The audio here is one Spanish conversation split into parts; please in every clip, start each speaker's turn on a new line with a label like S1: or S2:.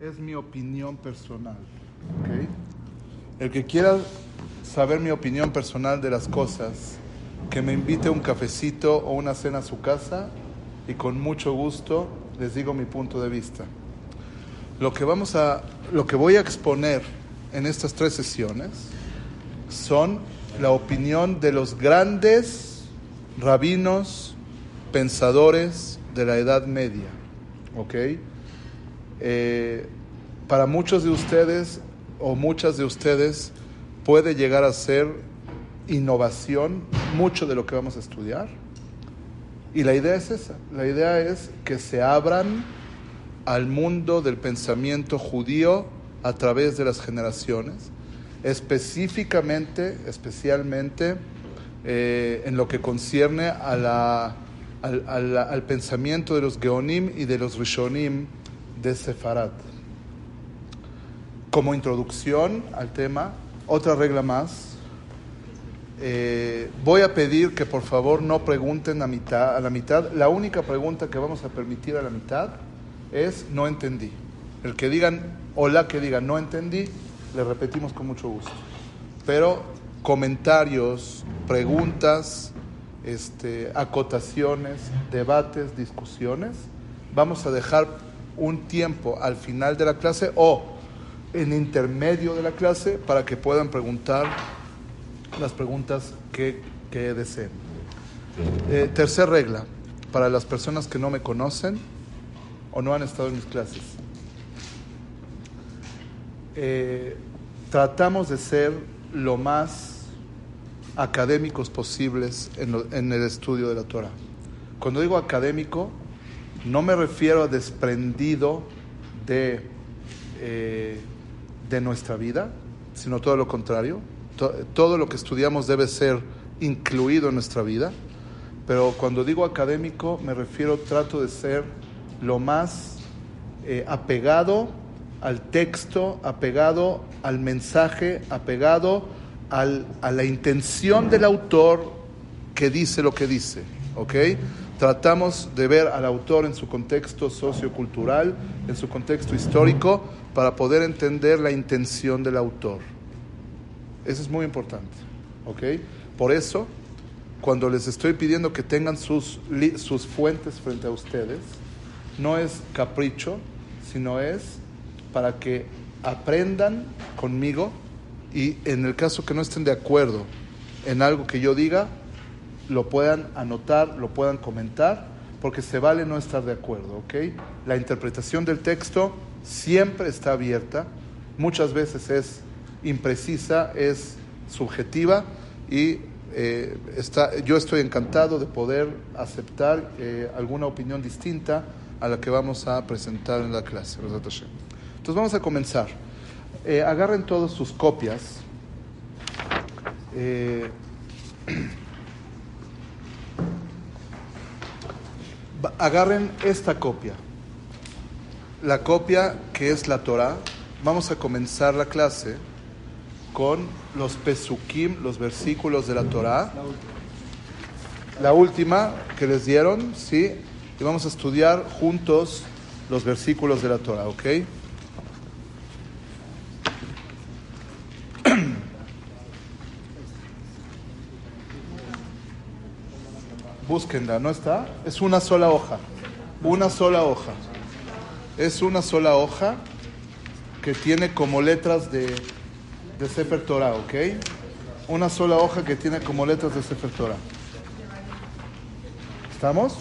S1: es mi opinión personal. ¿ok? El que quiera saber mi opinión personal de las cosas, que me invite un cafecito o una cena a su casa y con mucho gusto les digo mi punto de vista. Lo que, vamos a, lo que voy a exponer en estas tres sesiones son la opinión de los grandes rabinos, pensadores de la Edad Media. ¿Ok? Eh, para muchos de ustedes o muchas de ustedes puede llegar a ser innovación mucho de lo que vamos a estudiar. Y la idea es esa, la idea es que se abran al mundo del pensamiento judío a través de las generaciones, específicamente, especialmente eh, en lo que concierne a la, al, al, al, pensamiento de los Geonim y de los Rishonim de Sefarad. Como introducción al tema, otra regla más. Eh, voy a pedir que por favor no pregunten a, mitad, a la mitad. La única pregunta que vamos a permitir a la mitad es no entendí. El que digan, hola, que digan no entendí, le repetimos con mucho gusto. Pero comentarios, preguntas, este, acotaciones, debates, discusiones, vamos a dejar un tiempo al final de la clase o en intermedio de la clase para que puedan preguntar las preguntas que, deseen. Eh, tercer regla, para las personas que no me conocen o no han estado en mis clases. Eh, tratamos de ser lo más académicos posibles en, en, el estudio de la Torah. Cuando digo académico, no me refiero a desprendido de, eh, de nuestra vida, sino todo lo contrario. todo lo que estudiamos debe ser incluido en nuestra vida. Pero cuando digo académico, me refiero, trato de ser lo más eh, apegado al texto, apegado al mensaje, apegado al, a la intención del autor que dice lo que dice. ¿Ok? Tratamos de ver al autor en su contexto sociocultural, en su contexto histórico, para poder entender la intención del autor. Eso es muy importante. ¿Ok? Por eso, cuando les estoy pidiendo que tengan sus, sus fuentes frente a ustedes, no es capricho, sino es para que aprendan conmigo y en el caso que no estén de acuerdo en algo que yo diga, lo puedan anotar, lo puedan comentar, porque se vale no estar de acuerdo, ¿ok? La interpretación del texto siempre está abierta, muchas veces es imprecisa, es subjetiva y eh, está, yo estoy encantado de poder aceptar eh, alguna opinión distinta a la que vamos a presentar en la clase. Entonces vamos a comenzar. Eh, agarren todas sus copias. agarren esta copia. La copia que es la Torah. Vamos a comenzar la clase con los pesukim, los versículos de la Torah. La última que les dieron, sí, y vamos a estudiar juntos los versículos de la Torah, ¿ok? Búsquenla, ¿no está? Es una sola hoja, una sola hoja. Es una sola hoja que tiene como letras de, de Sefer Torah, ¿ok? Una sola hoja que tiene como letras de Sefer Torah. ¿Estamos?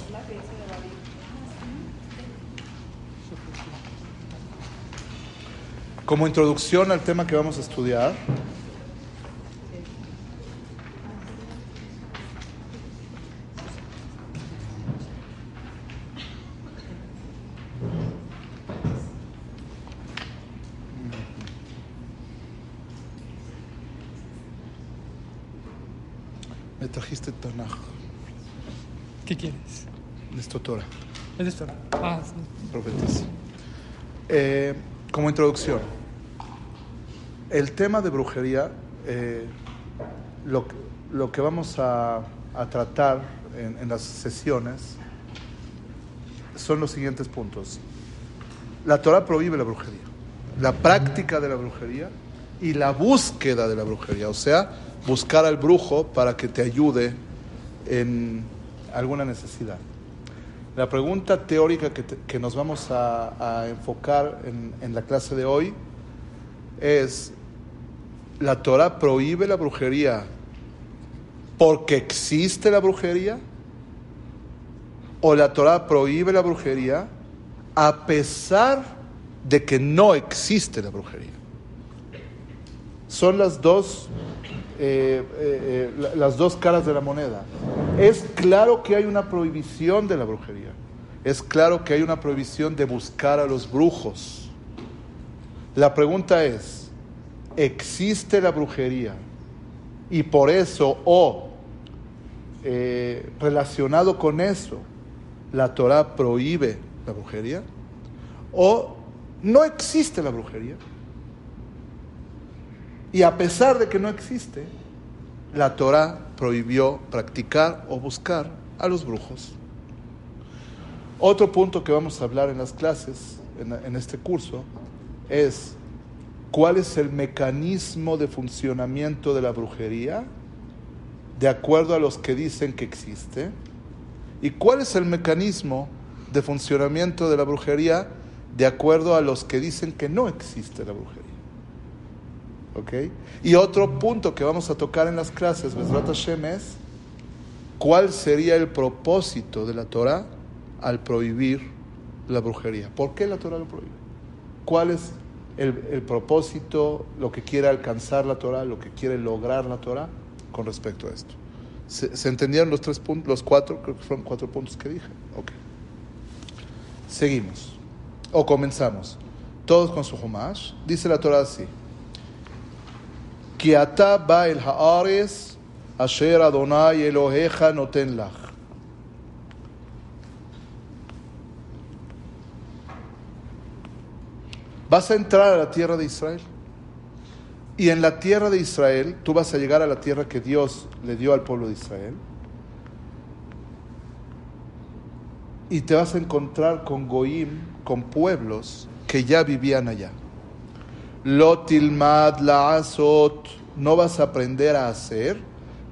S1: Como introducción al tema que vamos a estudiar, me trajiste Tanaj.
S2: ¿Qué quieres?
S1: Listo, Torah.
S2: Es esto. Ah.
S1: Eh, como introducción, el tema de brujería, eh, lo, que vamos a, a tratar en, en, las sesiones son los siguientes puntos. La Torah prohíbe la brujería, la práctica de la brujería y la búsqueda de la brujería, o sea, buscar al brujo para que te ayude en alguna necesidad. La pregunta teórica que, nos vamos a, enfocar en, en, la clase de hoy es, ¿la Torah prohíbe la brujería porque existe la brujería? ¿O la Torah prohíbe la brujería a pesar de que no existe la brujería? Son las dos eh, eh, eh, las dos caras de la moneda. Es claro que hay una prohibición de la brujería. Es claro que hay una prohibición de buscar a los brujos. La pregunta es, ¿existe la brujería? Y por eso, o relacionado con eso, la Torah prohíbe la brujería. O no existe la brujería. Y a pesar de que no existe, la Torah prohibió practicar o buscar a los brujos. Otro punto que vamos a hablar en las clases, en, este curso, es cuál es el mecanismo de funcionamiento de la brujería de acuerdo a los que dicen que existe y cuál es el mecanismo de funcionamiento de la brujería de acuerdo a los que dicen que no existe la brujería. Y otro punto que vamos a tocar en las clases, Besrat Hashem, es cuál sería el propósito de la Torah al prohibir la brujería. ¿Por qué la Torah lo prohíbe? ¿Cuál es el, propósito, lo que quiere alcanzar la Torah, lo que quiere lograr la Torah con respecto a esto? ¿Se, entendieron los tres puntos, los cuatro? Creo cuatro puntos que dije. Ok. Seguimos. O comenzamos. Todos con su Humash. Dice la Torah así. כי אתה בא אל הארץ אשר אדוני אלוהיך נותן לך. Vas a entrar a la tierra de Israel. Y en la tierra de Israel, tú vas a llegar a la tierra que Dios le dio al pueblo de Israel. Y te vas a encontrar con Goim, con pueblos que ya vivían allá. Lotilmad laasot, no vas a aprender a hacer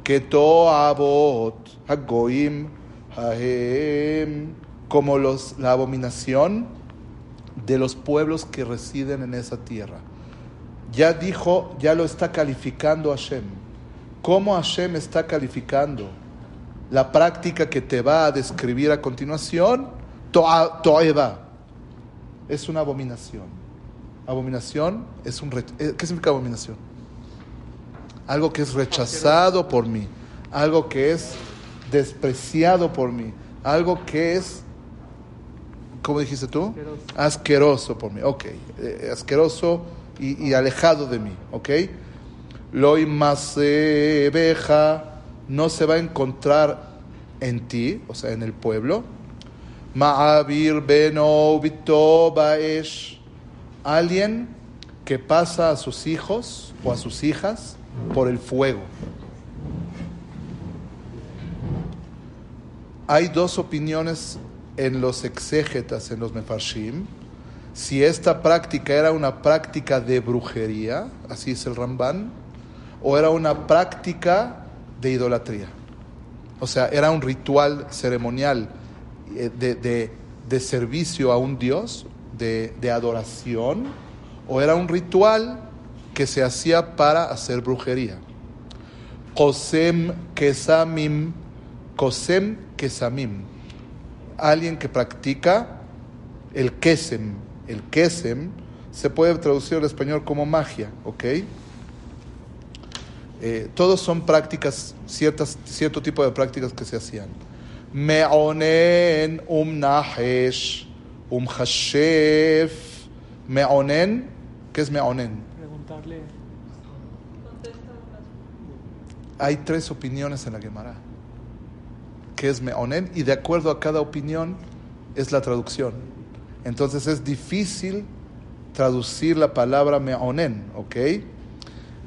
S1: que toabot, hagoim, haem, como los, la abominación de los pueblos que residen en esa tierra. Ya dijo, ya lo está calificando Hashem. ¿Cómo Hashem está calificando la práctica que te va a describir a continuación? Toeva. Es una abominación. Abominación es un... Eh, ¿Qué significa abominación? Algo que es rechazado por mí, algo que es despreciado por mí, algo que es, ¿cómo dijiste tú? Asqueroso, por mí, ok, eh, asqueroso y, alejado de mí, ok. Lo beja no se va a encontrar en ti, o sea, en el pueblo. Ma'avir beno baesh alguien que pasa a sus hijos o a sus hijas por el fuego. Hay dos opiniones en los exégetas, en los mefarshim, si esta práctica era una práctica de brujería, así es el Ramban, o era una práctica de idolatría. O sea, era un ritual ceremonial eh, de, de servicio a un dios de, adoración o era un ritual que se hacía para hacer brujería. Kosem Kesamim, Kosem Kesamim, alguien que practica el Kesem. El Kesem se puede traducir al español como magia, ¿ok? Eh, todos son prácticas, ciertas, cierto tipo de prácticas que se hacían. Meonen umnahesh Um Hashef Meonen. ¿Qué es Meonen? Preguntarle. Hay tres opiniones en la Gemara. ¿Qué es Meonen? Y de acuerdo a cada opinión es la traducción. Entonces es difícil traducir la palabra Meonen, ¿ok?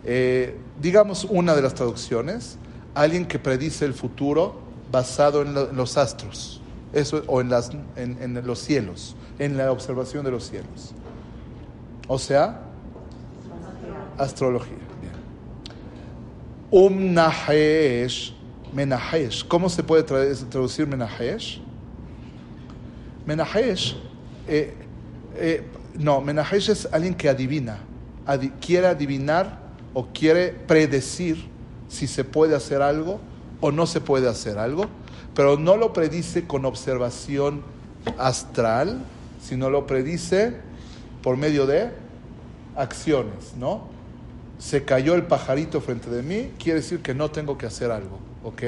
S1: Eh, digamos una de las traducciones, alguien que predice el futuro basado en los astros. Eso, o en, las, en, en los cielos, en la observación de los cielos. O sea, astrología. Umnahesh, Menahesh. ¿Cómo se puede tra- traducir Menahesh? Menahesh, eh, eh, no, Menahesh es alguien que adivina, adi- quiere adivinar o quiere predecir si se puede hacer algo o no se puede hacer algo, pero no lo predice con observación astral, sino lo predice por medio de acciones, ¿no? Se cayó el pajarito frente de mí, quiere decir que no tengo que hacer algo, ¿ok?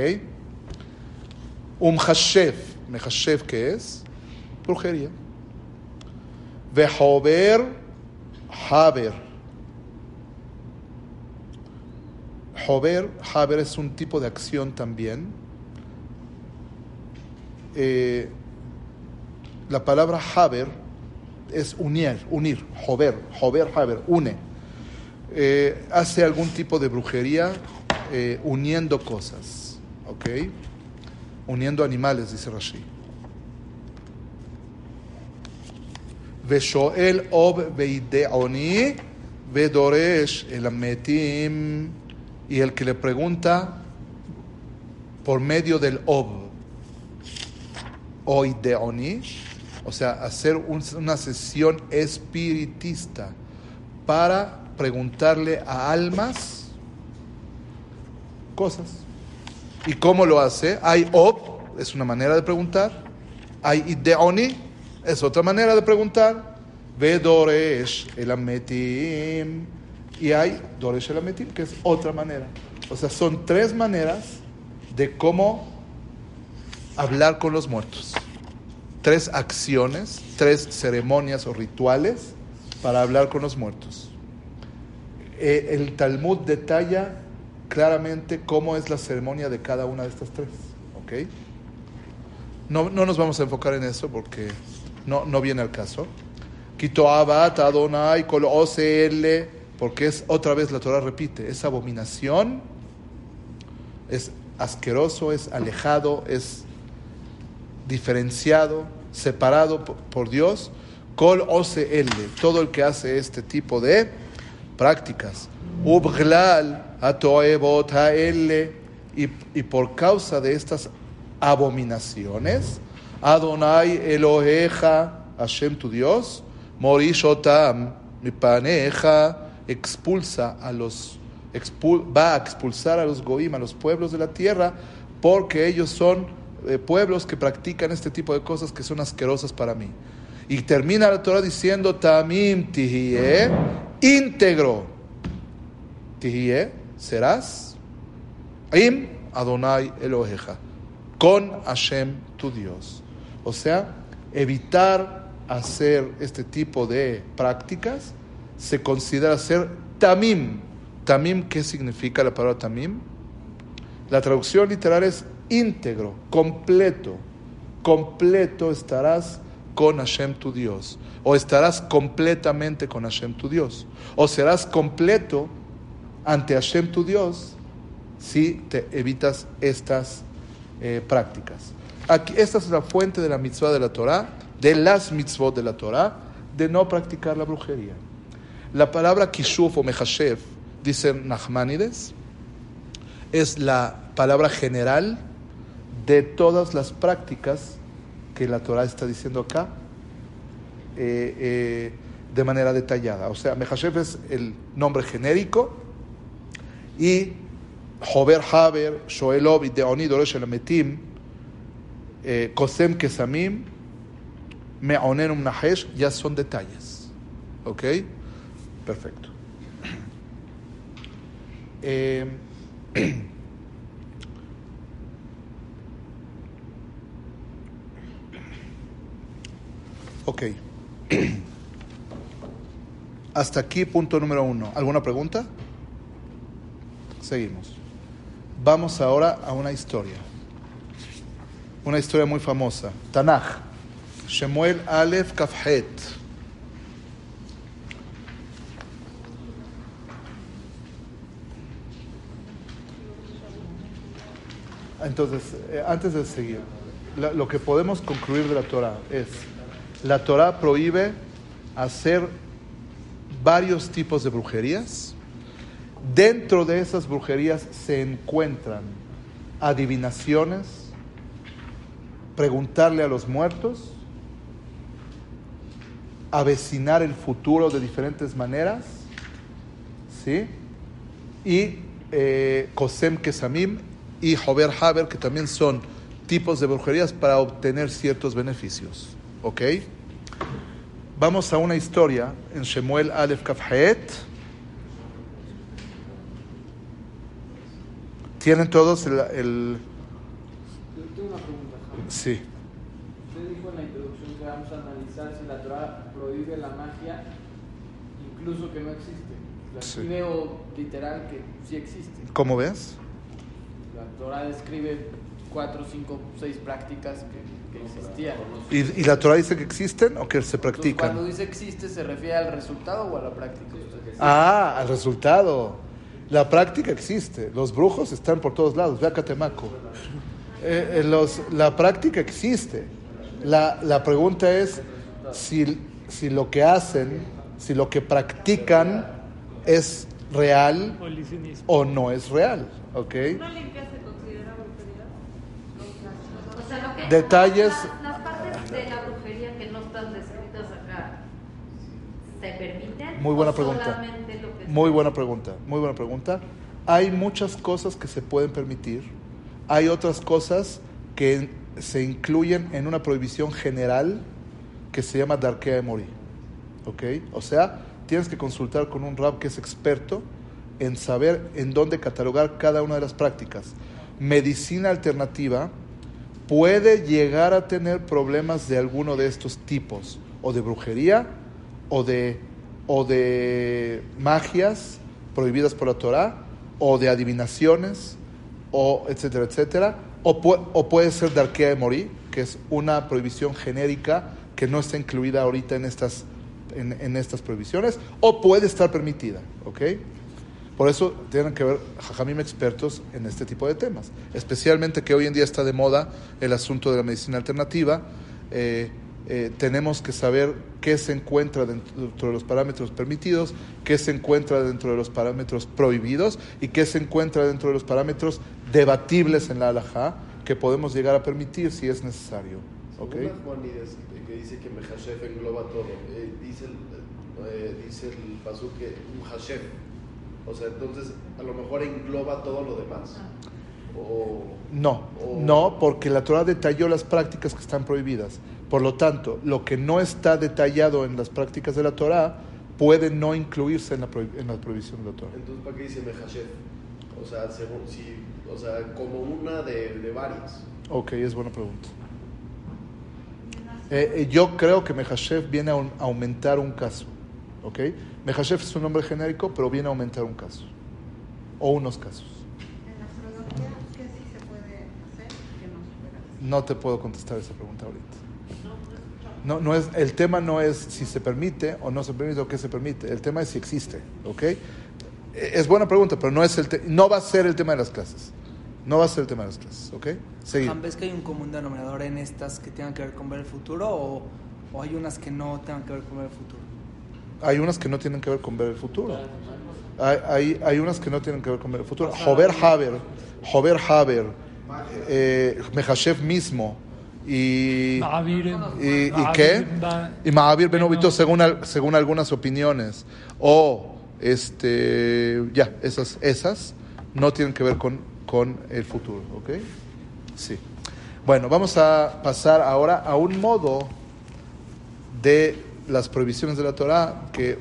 S1: Um hashev, mehashev, ¿qué es? Brujería. Vehober haber. Hover, haber es un tipo de acción también. Eh, la palabra haber es unir, unir, hover, hover, haber, une. Eh, hace algún tipo de brujería eh, uniendo cosas, ¿ok? Uniendo animales, dice Rashi. ושואל אוב וידעוני ודורש el המתים y el que le pregunta por medio del ob o ideoni, o sea, hacer un- una sesión espiritista para preguntarle a almas cosas. ¿Y cómo lo hace? Hay ob, es una manera de preguntar. Hay ideoni, es otra manera de preguntar. Ve doresh el. Y hay doresh el ametim, que es otra manera. O sea, son tres maneras de cómo hablar con los muertos. Tres acciones, tres ceremonias o rituales para hablar con los muertos. Eh, el Talmud detalla claramente cómo es la ceremonia de cada una de estas tres. ¿ok? No, no nos vamos a enfocar en eso porque no, no viene al caso. Kitoabat Adonai Kol porque es otra vez la Torah repite, es abominación, es asqueroso, es alejado, es diferenciado, separado por, Dios. Kol OCL, todo el que hace este tipo de prácticas. Y, y por causa de estas abominaciones, Adonai Eloheja, Hashem tu Dios, Morishotam, mi expulsa a los, expul- va a expulsar a los goim, a los pueblos de la tierra, porque ellos son eh, pueblos que practican este tipo de cosas que son asquerosas para mí. Y termina la Torah diciendo, Tamim tihie, íntegro. Tihie, serás, im Adonai Eloheja, con Hashem tu Dios. O sea, evitar hacer este tipo de prácticas se considera ser tamim. Tamim, ¿qué significa la palabra tamim? La traducción literal es íntegro, completo. Completo estarás con Hashem tu Dios. O estarás completamente con Hashem tu Dios. O serás completo ante Hashem tu Dios si te evitas estas eh, prácticas. Aquí, esta es la fuente de la mitzvah de la Torah, de las mitzvot de la Torah, de no practicar la brujería. La palabra kishuf o mehashev, dicen Nachmanides, es la palabra general de todas las prácticas que la Torah está diciendo acá eh, eh, de manera detallada. O sea, Mehashev es el nombre genérico y Hover Haber, Shoelov y Deoni Doresh Elametim, eh, Kosem Kesamim, Me'onenum Nahesh, ya son detalles. ¿Ok? Perfecto. Eh, ok. Hasta aquí, punto número uno. ¿Alguna pregunta? Seguimos. Vamos ahora a una historia. Una historia muy famosa. Tanaj. Shemuel Aleph Kafhet. Entonces, eh, antes de seguir, lo que podemos concluir de la Torah es, la Torah prohíbe hacer varios tipos de brujerías. Dentro de esas brujerías se encuentran adivinaciones, preguntarle a los muertos, avecinar el futuro de diferentes maneras, ¿sí? Y eh, Kosem Kesamim y Hover Haber, que también son tipos de brujerías para obtener ciertos beneficios, ¿ok? Vamos a una historia en Shemuel Aleph Kafhaet. ¿Tienen todos el, el-
S3: Yo tengo una pregunta, Jaime.
S1: Sí.
S3: Usted dijo en la introducción que vamos a analizar si la Torah prohíbe la magia, incluso que no existe. Sea,
S1: Sí.
S3: Veo literal que sí existe.
S1: ¿Cómo ves?
S3: La Torah describe cuatro, cinco, seis prácticas que, que existían.
S1: ¿Y, y la Torah dice que existen o que se
S3: Entonces,
S1: practican?
S3: cuando dice existe, ¿se refiere al resultado o a la práctica?
S1: Ah, al resultado. La práctica existe. Los brujos están por todos lados. Ve a Catemaco. Eh, eh, los- la práctica existe. La, la pregunta es si, si lo que hacen, si lo que practican es real
S2: o
S1: no es real. ¿Ok?
S4: ¿Una limpia se considera brujería?
S5: O sea, lo que-
S1: Detalles.
S5: Las, las partes de la brujería que no están descritas acá, ¿se permiten?
S1: Muy buena
S5: ¿O
S1: pregunta. Muy buena pregunta, muy buena pregunta. Hay muchas cosas que se pueden permitir, hay otras cosas que se incluyen en una prohibición general que se llama Darkea de Mori. ¿Ok? O sea, tienes que consultar con un rab que es experto en saber en dónde catalogar cada una de las prácticas. Medicina alternativa puede llegar a tener problemas de alguno de estos tipos, o de brujería, o de, o de magias prohibidas por la Torah, o de adivinaciones, o etcétera, etcétera, o, o puede ser de arquea de morir, que es una prohibición genérica que no está incluida ahorita en estas, en, en estas prohibiciones, o puede estar permitida, ¿ok? Por eso tienen que ver jajamim expertos en este tipo de temas. Especialmente que hoy en día está de moda el asunto de la medicina alternativa. eh, eh, tenemos que saber qué se encuentra dentro de los parámetros permitidos, qué se encuentra dentro de los parámetros prohibidos y qué se encuentra dentro de los parámetros debatibles en la halajá que podemos llegar a permitir si es necesario. ¿ok?
S6: Según la Juanides, eh, que dice que engloba todo, eh, dice, el, eh, dice el pasuk que un Hashef. O sea, entonces a lo mejor engloba todo lo demás. O,
S1: No,
S6: o-
S1: no, porque la Torah detalló las prácticas que están prohibidas. Por lo tanto, lo que no está detallado en las prácticas de la Torah puede no incluirse en la, en la prohibición de la Torah.
S6: Entonces, ¿para qué dice Mehashef? O sea, según, si, o sea, como una de, de varias.
S1: Ok, es buena pregunta. Eh, eh, yo creo que Mehashev viene a un- a aumentar un caso. ¿Ok? Mehashev es un nombre genérico, pero viene a aumentar un caso. O unos casos.
S4: En la astrología, ¿qué sí se puede hacer que no se puede hacer?
S1: No te puedo contestar esa pregunta ahorita. No, no es, el tema no es si se permite o no se permite o qué se permite. El tema es si existe. ¿Ok? Eh, Es buena pregunta, pero no, es el te- no va a ser el tema de las clases. No va a ser el tema de las clases. ¿Ok? Seguir.
S7: ¿Ves que hay un común denominador en estas que tengan que ver con ver el futuro o, o hay unas que no tengan que ver con ver el futuro?
S1: Hay unas que no tienen que ver con ver el futuro. Hay, hay, hay unas que no tienen que ver con ver el futuro. Jover Haber, Jover Haber, eh, Mehashev mismo y, y, y qué? Y Mahavir Benobito
S2: Bueno.
S1: según, al- según algunas opiniones. O, este, ya, esas, esas no tienen que ver con, con el futuro, ¿ok? Sí. Bueno, vamos a pasar ahora a un modo de las prohibiciones de la Torah que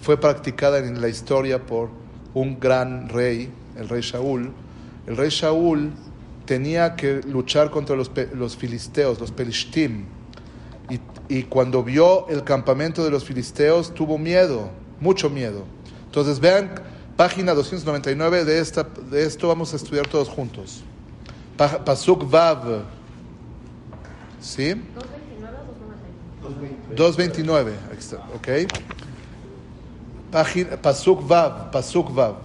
S1: fue practicada en la historia por un gran rey, el rey Shaul. El rey Shaul tenía que luchar contra los, los filisteos, los pelishtim. Y, y cuando vio el campamento de los filisteos tuvo miedo, mucho miedo. Entonces vean página 299 de, esta, de esto vamos a estudiar todos juntos. Pa- Pasuk Vav. ¿Sí? 229, ahí está, ok. Página, Pasuk Vav, Pasuk Vav.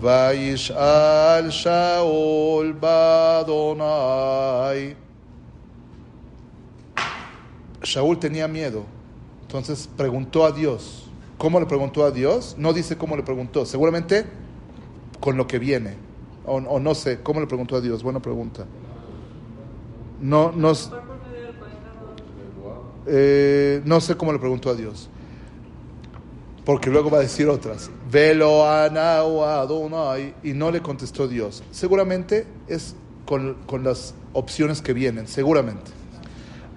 S1: וישאל שאול באדוני Shaul tenía miedo. Entonces preguntó a Dios. ¿Cómo le preguntó a Dios? No dice cómo le preguntó. Seguramente con lo que viene. O, o no sé, ¿cómo le preguntó a Dios? Buena pregunta. No, no, s- Eh, no sé cómo le preguntó a Dios. Porque luego va a decir otras. Velo Adonai. Y no le contestó Dios. Seguramente es con, con las opciones que vienen, seguramente.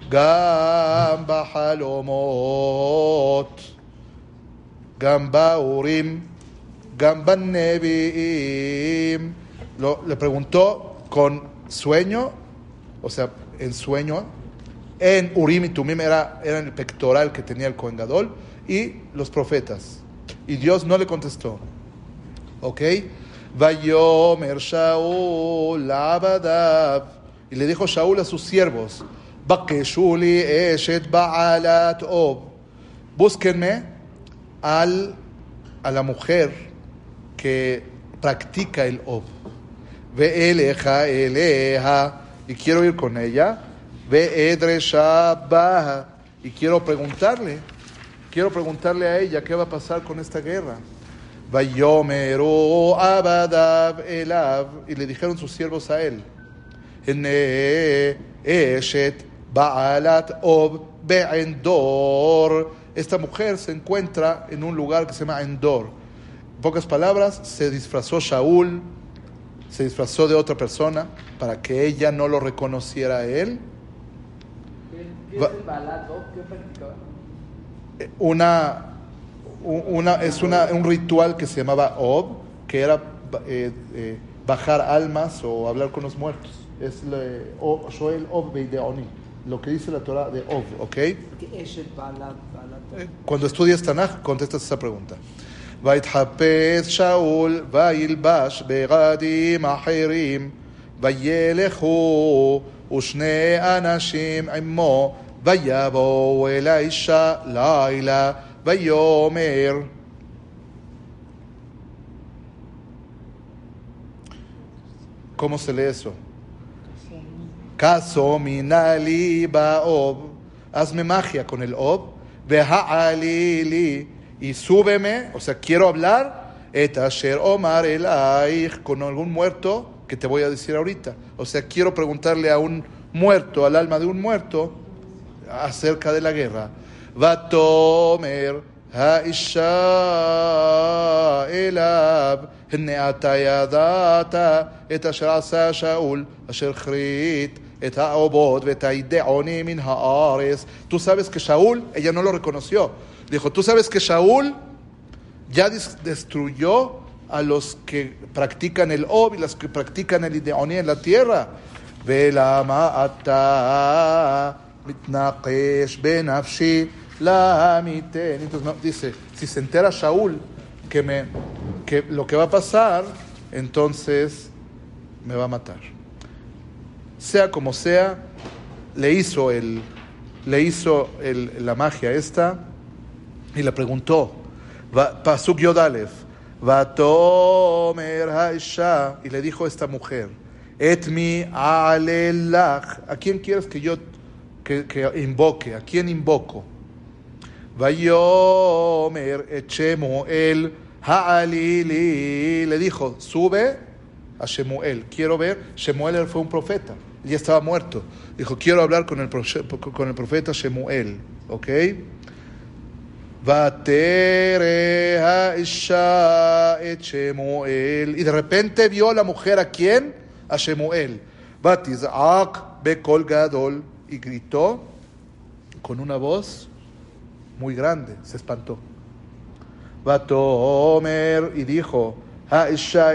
S1: Gamba halomot. Gamba urim. Gamba. Le preguntó con sueño, o sea, en sueño, en Urim y Tumim era, era el pectoral que tenía el Kohen Gadol, y los profetas. Y Dios no le contestó. ¿Ok? Vayomer Shaul Abadav. Y le dijo Shaul a sus siervos: Bakeshuli Eshet Baalat Ob. Búsquenme al, a la mujer que practica el Ob. Ve eleja eleja. Y quiero ir con ella. Shabbaha. Y quiero preguntarle. Quiero preguntarle a ella qué va a pasar con esta guerra. Vayomeru Abadav Elav. Y le dijeron sus siervos a él. Eshet Baalat Ob Be'endor. Esta mujer se encuentra en un lugar que se llama Endor. En pocas palabras, se disfrazó Shaul, se disfrazó de otra persona para que ella no lo reconociera a él.
S3: ¿Qué, qué
S1: Va-
S3: es el balato? ¿Qué practicaba?
S1: Eh, Una, u- una, es una, un ritual que se llamaba Ob, que era eh, eh, bajar almas o hablar con los muertos. Es le- o- Shoel Ob Beideoni, lo que dice la Torah de Ob, ¿ok?
S7: Que Eshet Balat, Balat.
S1: Cuando estudias Tanaj, contestas esa pregunta. ויתחפש שאול וילבש בגדים אחרים וילכו ושני אנשים עמו ויבואו אל האישה לילה ויאמר ¿Cómo se lee eso? Caso minali baob. Hazme magia con el ob. Ve'ha'alili. Y súbeme, o sea, quiero hablar. Et asher omar elaich. Con algún muerto que te voy a decir ahorita. O sea, quiero preguntarle a un muerto, al alma de un muerto, acerca de la guerra. ותאמר האישה אליו, הנה אתה ידעת את אשר עשה שאול, אשר כרית את העובות ואת הידעונים מן הארץ. Tú sabes que Shaul, ella no lo reconoció. Dijo, tú sabes que Shaul ya dis- destruyó a los que practican el Ob y los que practican el Ideoní en la tierra. ולמה אתה מתנקש בנפשי לעמיתני? Entonces no, dice, si se entera Shaul que, me, que lo que va a pasar, entonces me va a matar. Sea como sea, le hizo, el, le hizo el- la magia esta y le preguntó, Va- Pasuk Yodalef, Vatomer Haisha, y le dijo esta mujer, Etmi alelach, ¿a quién quieres que yo que, que invoque? ¿A quién invoco? Vayomer Echemuel Haalili, le dijo, sube a Shemuel, quiero ver, Shemuel fue un profeta, ya estaba muerto, dijo, quiero hablar con el, con el profeta Shemuel, ¿ok? Y de repente vio la mujer a quién? A Shemuel. Y gritó con una voz muy grande. Se espantó. Vatomer. Y dijo. Se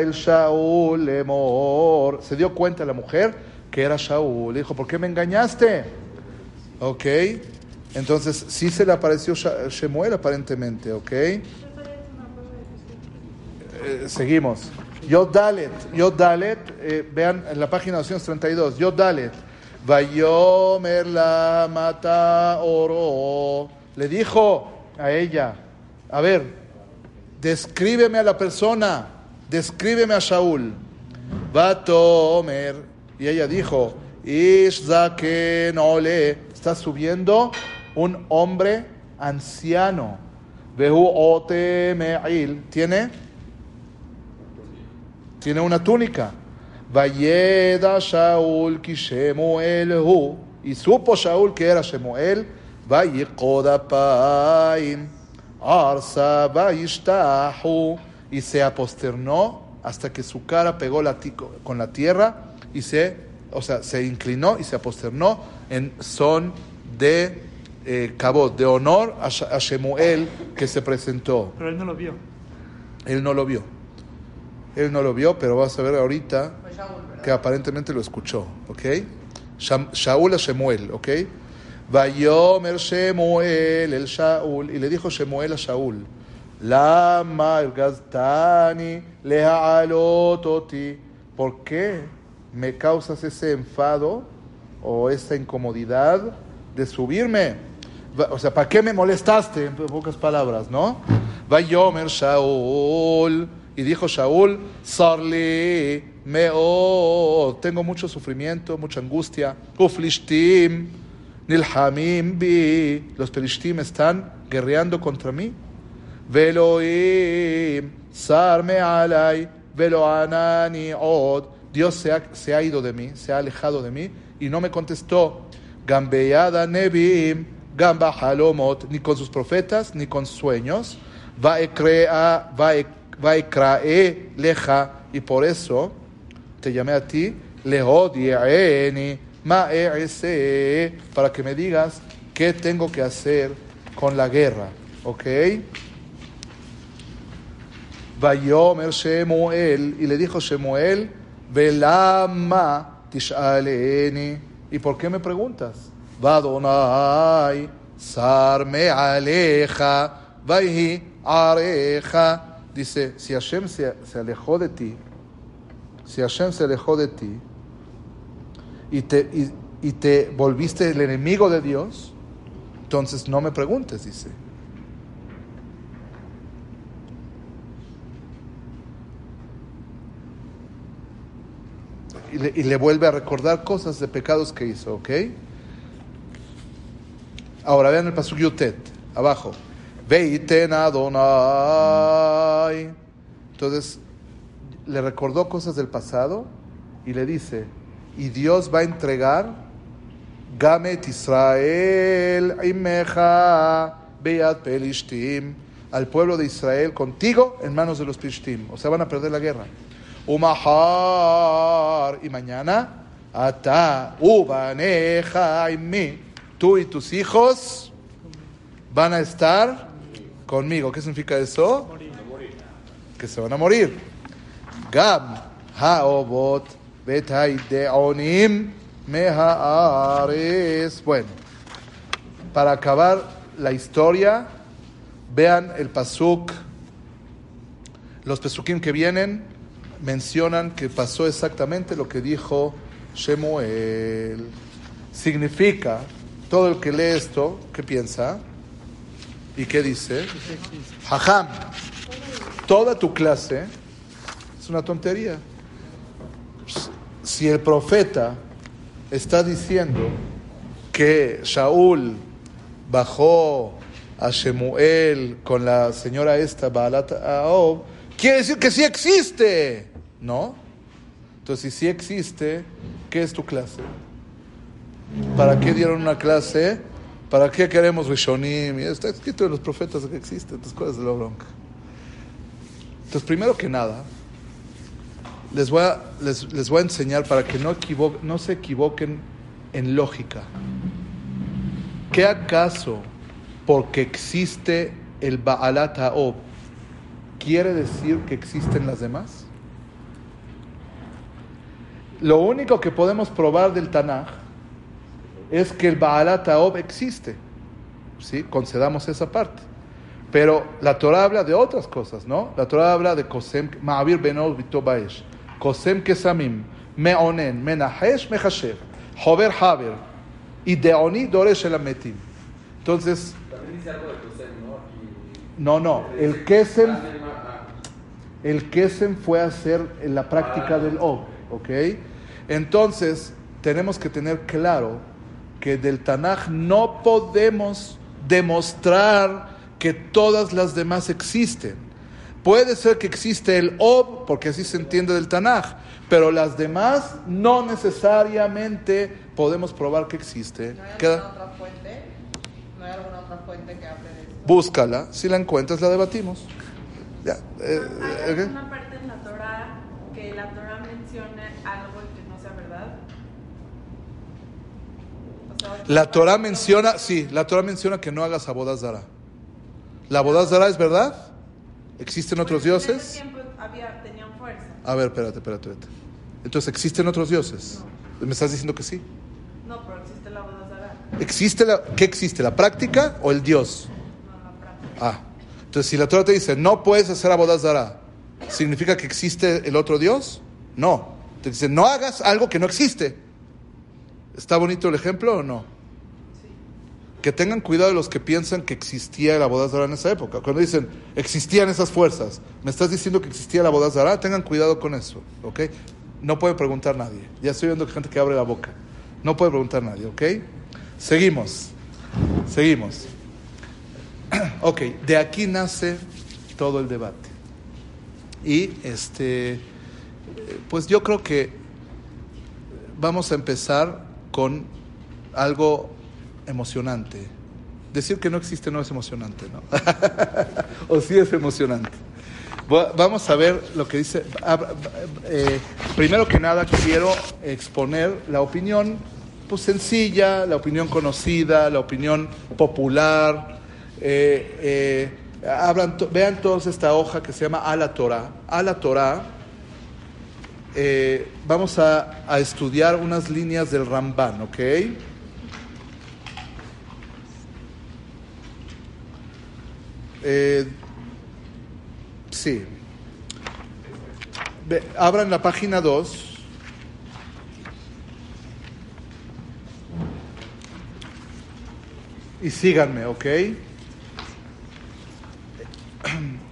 S1: dio cuenta la mujer que era Shaul. Dijo: ¿Por qué me engañaste? ¿Ok? Entonces, sí se le apareció Shemuel aparentemente, ¿ok? Eh, seguimos. Yod Dalet, Yod Dalet, eh, vean en la página 232, Yod Dalet. Vayomer la mata oro. Le dijo a ella, a ver, descríbeme a la persona, descríbeme a Shaul. Vatomer. Y ella dijo, Ish zaken ole, está subiendo un hombre anciano. Vehu ote me'il. ¿Tiene? Tiene una túnica. Vayeda Shaul ki Shemuel hu. Y supo Shaul que era Shemuel. Vayiqodapaim. Arsa vayishtahu. Y se aposternó hasta que su cara pegó la con la tierra y se, o sea, se inclinó y se aposternó en son de eh, cabot, de honor a, a Shemuel que se presentó.
S2: Pero él no lo vio.
S1: Él no lo vio. Él no lo vio, pero vas a ver ahorita que aparentemente lo escuchó, ¿ok? Shaul a Shemuel, ¿ok? Vayomer Shemuel el Shaul, y le dijo Shemuel a Shaul, Lama leha'alototi, ¿por qué me causas ese enfado o esa incomodidad de subirme? Va- O sea, ¿para qué me molestaste? En pocas palabras, ¿no? Vayomer Shaul, y dijo Shaul, Sarli meo, tengo mucho sufrimiento, mucha angustia. Uflishtim, nilhamim bi, los pelishtim están guerreando contra mí. Veloim, sarme alay, velo anani od. Dios se ha, se ha ido de mí, se ha alejado de mí y no me contestó. Gambeyada nebim, gamba halomot, ni con sus profetas, ni con sueños. Vaekrea, vaek- vaekrae leja, y por eso te llamé a ti, lehodieni, maese, para que me digas qué tengo que hacer con la guerra. ¿Ok? Vayomer Shemuel, y le dijo Shemuel, Velama tishaleni, ¿y por qué me preguntas? Vadonai, sarme aleja, vaihi areja. Dice, si Hashem se, se alejó de ti, si Hashem se alejó de ti y te, y, y te volviste el enemigo de Dios, entonces no me preguntes, dice. Y le, y le vuelve a recordar cosas de pecados que hizo, ¿ok? Ahora vean el pasuk Yutet, abajo. Veiten Adonai. Entonces le recordó cosas del pasado y le dice, y Dios va a entregar Gamet Israel Imeja Beat Pelishtim al pueblo de Israel contigo en manos de los Pelishtim. O sea, van a perder la guerra. Umahar y mañana Ata Ubaneja mí tú y tus hijos van a estar conmigo. ¿Qué significa eso? Que se van a morir. Gam haobot betaideonim mehaares. Bueno, para acabar la historia, vean el pasuk. Los pesukim que vienen mencionan que pasó exactamente lo que dijo Shemuel. Significa, todo el que lee esto, ¿qué piensa? ¿Y qué dice? Jajam, toda tu clase es una tontería. Si el profeta está diciendo que Shaul bajó a Shemuel con la señora esta, Baalat Aob, quiere decir que sí existe, ¿no? Entonces, si sí existe, ¿qué es tu clase? ¿Para qué dieron una clase? ¿Para qué queremos Rishonim? Y está escrito en los profetas que existe, entonces, ¿cuál es la bronca? Entonces, primero que nada, les voy a, les, les voy a enseñar para que no, equivo- no se equivoquen en lógica. ¿Qué acaso porque existe el Baalat Haob quiere decir que existen las demás? Lo único que podemos probar del Tanaj es que el Baalat Haob existe. ¿Sí? Concedamos esa parte. Pero la Torah habla de otras cosas, ¿no? La Torah habla de Kosem, Ma'avir Benol Vitobaesh, Kosem Kesamim, Meonen, Menahesh, Mechashev, Hover Haber, y Deoni Doresh el Ametim. Entonces,
S3: También dice algo de José, ¿no?
S1: No, no, el Kesem,
S3: Ah, ah,
S1: el Kesem fue a hacer en la práctica del Og, ¿ok? Entonces, tenemos que tener claro que del Tanaj no podemos demostrar que todas las demás existen. Puede ser que existe el Ob, porque así se entiende del Tanaj, pero las demás no necesariamente podemos probar que existe.
S4: ¿No hay
S1: Queda-
S4: alguna otra fuente? ¿No hay alguna otra fuente que hable de esto?
S1: Búscala, si la encuentras la debatimos. Ya, eh,
S8: ¿Hay
S1: ¿ok?
S8: alguna parte en la Torah que la Torah mencione algo y que no sea verdad? O sea,
S1: La Torah menciona, sí, la Torah menciona que no hagas abodas Zara. ¿La abodas Zara es verdad? ¿Existen otros dioses?
S8: había, tenían fuerza.
S1: A ver, espérate, espérate, espérate. Entonces, ¿existen otros dioses? ¿Me estás diciendo que sí?
S8: No, pero existe la boda Zara,
S1: ¿Existe la, ¿Qué existe? ¿La práctica o el Dios?
S8: no la práctica.
S1: Ah, entonces si la Torah te dice no puedes hacer abodas Zara, ¿significa que existe el otro Dios? No. Te dice no hagas algo que no existe. ¿Está bonito el ejemplo o no? Que tengan cuidado los que piensan que existía la boda Zara en esa época. Cuando dicen existían esas fuerzas, ¿me estás diciendo que existía la boda Zara? Tengan cuidado con eso, ¿ok? No puede preguntar nadie. Ya estoy viendo gente que abre la boca. No puede preguntar nadie, ¿ok? Seguimos. Seguimos. Ok, de aquí nace todo el debate. Y este, eh, pues yo creo que vamos a empezar con algo emocionante. Decir que no existe no es emocionante, ¿no? o sí es emocionante. Va- Vamos a ver lo que dice. ah, eh, primero que nada quiero exponer la opinión pues sencilla, la opinión conocida, la opinión popular. Eh, eh, hablan vean todos esta hoja que se llama A la Torah. A la Torah. Eh, vamos a, a estudiar unas líneas del Ramban, ¿ok? Eh, sí. Abran la página 2. Y síganme, ¿ok?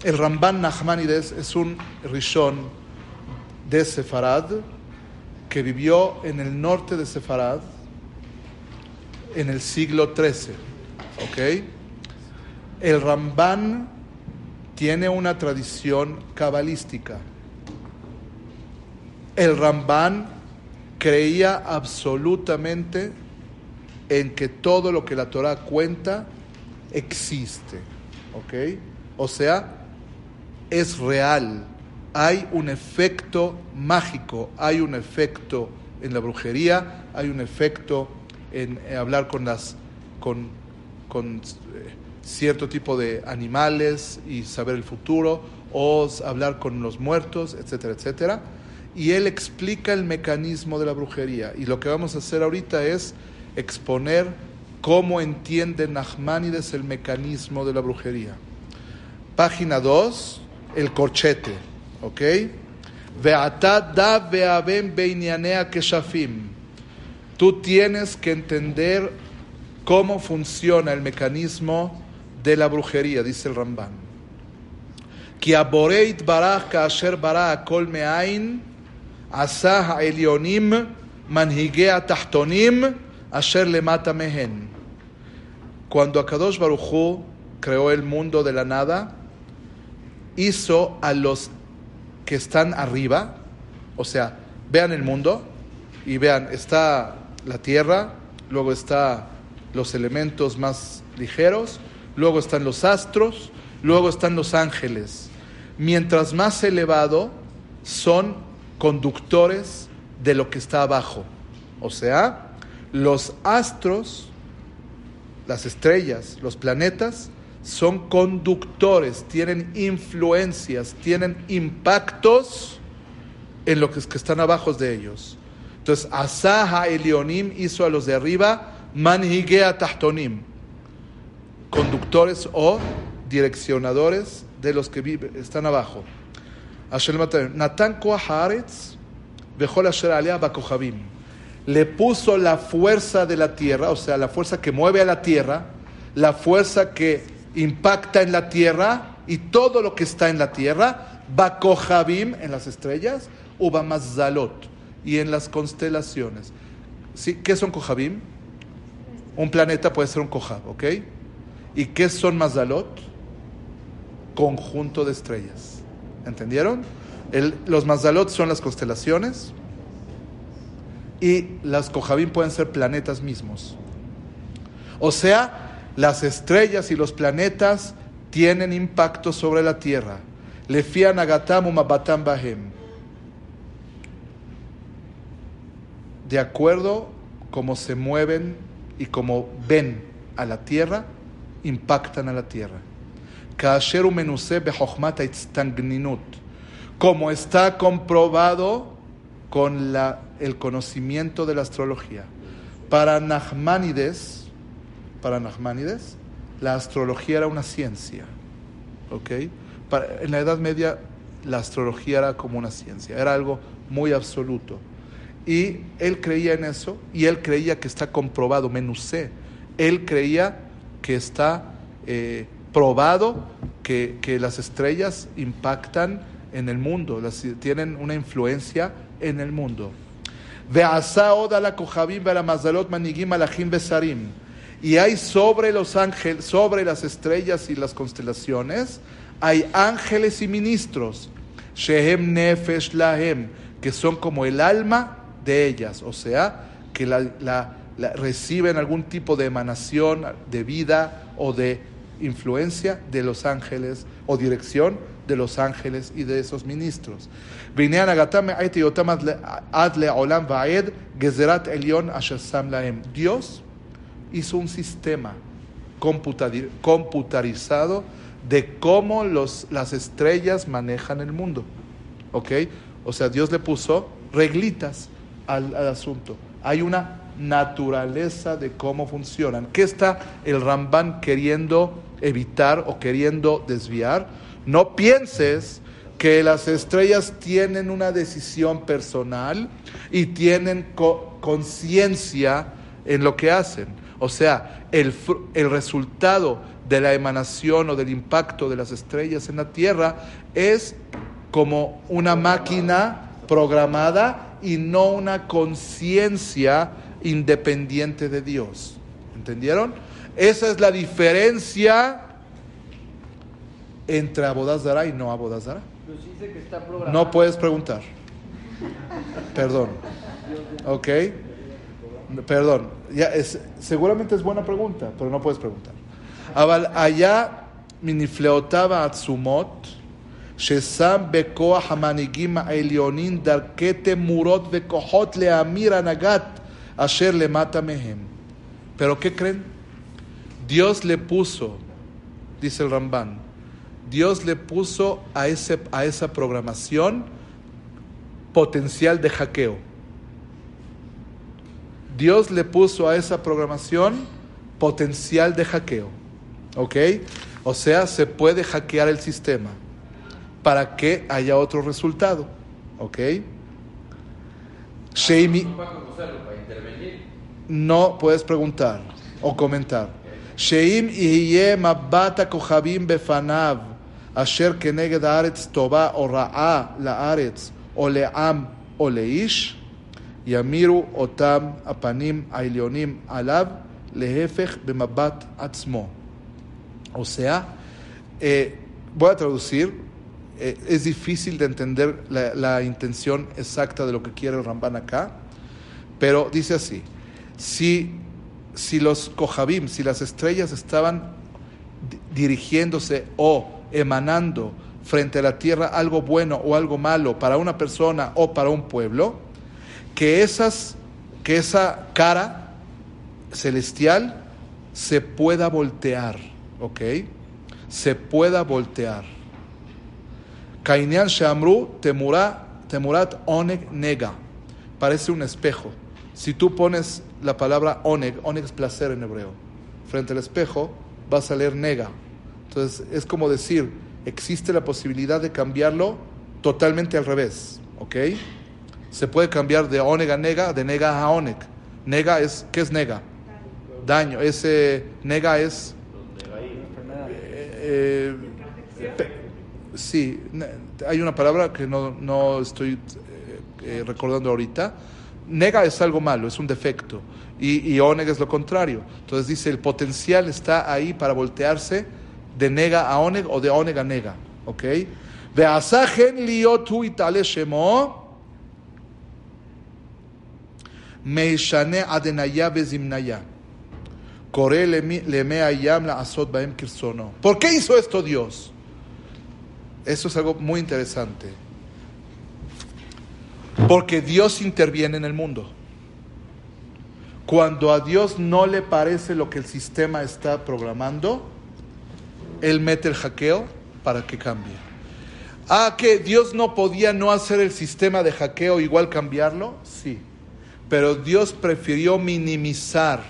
S1: El Ramban Nachmanides es un rishon de Sefarad que vivió en el norte de Sefarad en el siglo XIII. El Ramban tiene una tradición cabalística. El Ramban creía absolutamente en que todo lo que la Torah cuenta existe. O sea, es real. Hay un efecto mágico, hay un efecto en la brujería, hay un efecto en, eh, hablar con las con, con, eh, cierto tipo de animales y saber el futuro, o hablar con los muertos, etcétera, etcétera. Y él explica el mecanismo de la brujería. Y lo que vamos a hacer ahorita es exponer cómo entiende Nachmanides el mecanismo de la brujería. Página 2, el corchete, ¿Ok? Tú tienes que entender cómo funciona el mecanismo de la brujería, dice el Ramban. Cuando Akadosh Baruchu creó el mundo de la nada, hizo a los que están arriba, o sea, vean el mundo y vean, está la tierra, luego está los elementos más ligeros, luego están los astros, luego están los ángeles. Mientras más elevado son conductores de lo que está abajo. O sea, los astros, las estrellas, los planetas, son conductores, tienen influencias, tienen impactos en lo que, están abajo de ellos. Entonces, Asaha Elionim hizo a los de arriba, Manhigea Tahtonim, conductores o direccionadores de los que están abajo. Koach Haaretz, Bechol Asher Alea Bakochavim. Le puso la fuerza de la tierra, o sea, la fuerza que mueve a la tierra, la fuerza que impacta en la tierra y todo lo que está en la tierra, Bakochavim en las estrellas, Ubamazalot y en las constelaciones. ¿Sí? ¿Qué son Kochavim? Un planeta puede ser un Kohab, ¿ok? ¿Y qué son Mazalot? Conjunto de estrellas. ¿Entendieron? El- los Mazalot son las constelaciones y las Kohabim pueden ser planetas mismos. O sea, las estrellas y los planetas tienen impacto sobre la Tierra. Lefian agatam umabatam bahem. De acuerdo como se mueven y como ven a la Tierra, impactan a la Tierra. Kaasher umenuse bechokhmat haitztangninut. Como está comprobado con la- el conocimiento de la astrología. Para Nachmanides, para Nachmanides, la astrología era una ciencia. ¿ok? Para- en la Edad Media, la astrología era como una ciencia, era algo muy absoluto. Y él creía en eso, y él creía que está comprobado, menusé. Él creía que está eh, probado que, que las estrellas impactan en el mundo, las, tienen una influencia en el mundo. ועשה עוד על הכוכבים ועל המזלות מנהיגים מלאכים ושרים. y hay sobre los ángeles, sobre las estrellas y las constelaciones, hay ángeles y ministros, Shehem Nefesh Lahem, que son como el alma de ellas, o sea, que la, la, la, reciben algún tipo de emanación de vida o de influencia de los ángeles o dirección de los ángeles y de esos ministros. Dios hizo un sistema computarizado de cómo los, las estrellas manejan el mundo. ¿Ok? O sea, Dios le puso reglitas al, al asunto. Hay una naturaleza de cómo funcionan. ¿Qué está el Ramban queriendo evitar o queriendo desviar? No pienses que las estrellas tienen una decisión personal y tienen co- conciencia en lo que hacen. O sea, el, el resultado de la emanación o del impacto de las estrellas en la Tierra es como una máquina programada y no una conciencia independiente de Dios. ¿Entendieron? Esa es la diferencia entre Abodazara y no Abodazara.
S3: Programado.
S1: No puedes preguntar. Perdón. ¿Ok? Perdón. Ya es, seguramente es buena pregunta, pero no puedes preguntar. אבל היה מנפלאותיו העצומות ששם בכוח המנהיגים העליונים דרכי תמורות וכוחות להמיר הנהגת אשר למטה מהם. Pero ¿qué creen? Dios le puso, dice el Ramban, Dios le puso a, ese, a esa programación potencial de hackeo. Dios le puso a esa programación potencial de hackeo. ¿Ok? O sea, se puede hackear el sistema para que haya otro resultado. ¿Ok?
S9: No
S1: puedes preguntar o comentar. Sheim yeh mabata kohabim befanav, asher keneged aretz toba o ra'a la aretz, o le'am o leish. ימירו אותם הפנים העליונים עליו, להפך במבט עצמו. O sea, eh, voy a traducir, eh, es difícil de entender la, la intención exacta de lo que quiere el Ramban acá, pero dice así, si, si los Kohabim, si las estrellas estaban di- dirigiéndose o emanando frente a la tierra algo bueno o algo malo para una persona o para un pueblo, que, esas, que esa cara celestial se pueda voltear, ¿ok? Se pueda voltear. Kainyan Shamru temura, temurat oneg nega. Parece un espejo. Si tú pones la palabra oneg, oneg es placer en hebreo, frente al espejo, vas a leer nega. Entonces es como decir, existe la posibilidad de cambiarlo totalmente al revés, ¿ok? Se puede cambiar de oneg a nega, de nega a oneg. Nega es, ¿qué es nega? Daño. Ese nega es eh, eh, sí, hay una palabra que no, no estoy eh, eh, recordando ahorita. nega es algo malo, es un defecto. Y, y oneg es lo contrario. Entonces dice, el potencial está ahí para voltearse de nega a oneg o de oneg a nega. ¿Ok? Itale shemo meishane adenaya bezimnaya. Lemeayam la'asot baem kirsono. ¿Por qué hizo esto Dios? Eso es algo muy interesante. Porque Dios interviene en el mundo. Cuando a Dios no le parece lo que el sistema está programando, Él mete el hackeo para que cambie. Ah, que Dios no podía no hacer el sistema de hackeo igual cambiarlo, sí. Pero Dios prefirió minimizar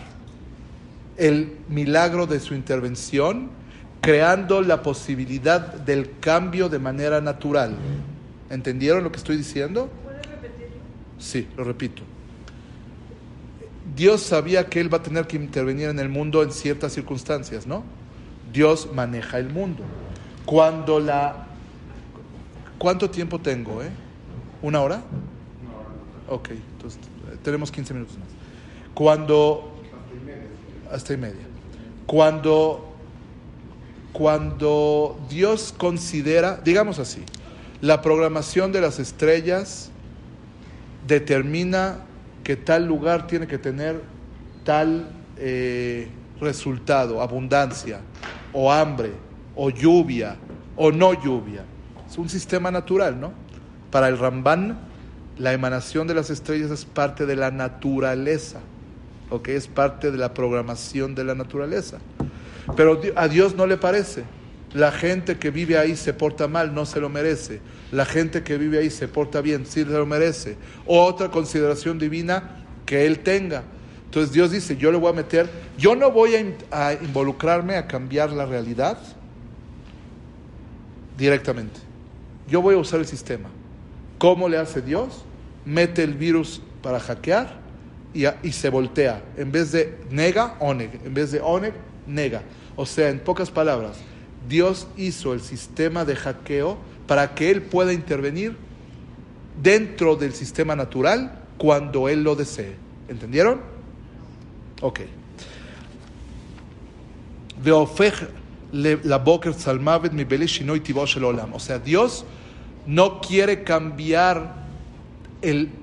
S1: el milagro de su intervención, creando la posibilidad del cambio de manera natural. ¿Entendieron lo que estoy diciendo?
S8: ¿Puedes repetirlo?
S1: Sí, lo repito. Dios sabía que Él va a tener que intervenir en el mundo en ciertas circunstancias, ¿no? Dios maneja el mundo. Cuando la... ¿Cuánto tiempo tengo, eh? ¿Una hora? Ok, tenemos 15 minutos más. Cuando... Hasta y media. Cuando... Cuando Dios considera, digamos así, la programación de las estrellas determina que tal lugar tiene que tener tal eh, resultado, abundancia, o hambre, o lluvia, o no lluvia. Es un sistema natural, ¿no? Para el Ramban, la emanación de las estrellas es parte de la naturaleza, ¿ok? Es parte de la programación de la naturaleza. Pero a Dios no le parece. La gente que vive ahí se porta mal, no se lo merece. La gente que vive ahí se porta bien, sí se lo merece. O otra consideración divina que Él tenga. Entonces Dios dice, yo le voy a meter, yo no voy a, a involucrarme a cambiar la realidad directamente. Yo voy a usar el sistema. ¿Cómo le hace Dios? mete el virus para hackear y, se voltea. En vez de nega, oneg. En vez de oneg, nega. O sea, en pocas palabras, Dios hizo el sistema de hackeo para que Él pueda intervenir dentro del sistema natural cuando Él lo desee. ¿Entendieron? Ok. O sea, Dios no quiere cambiar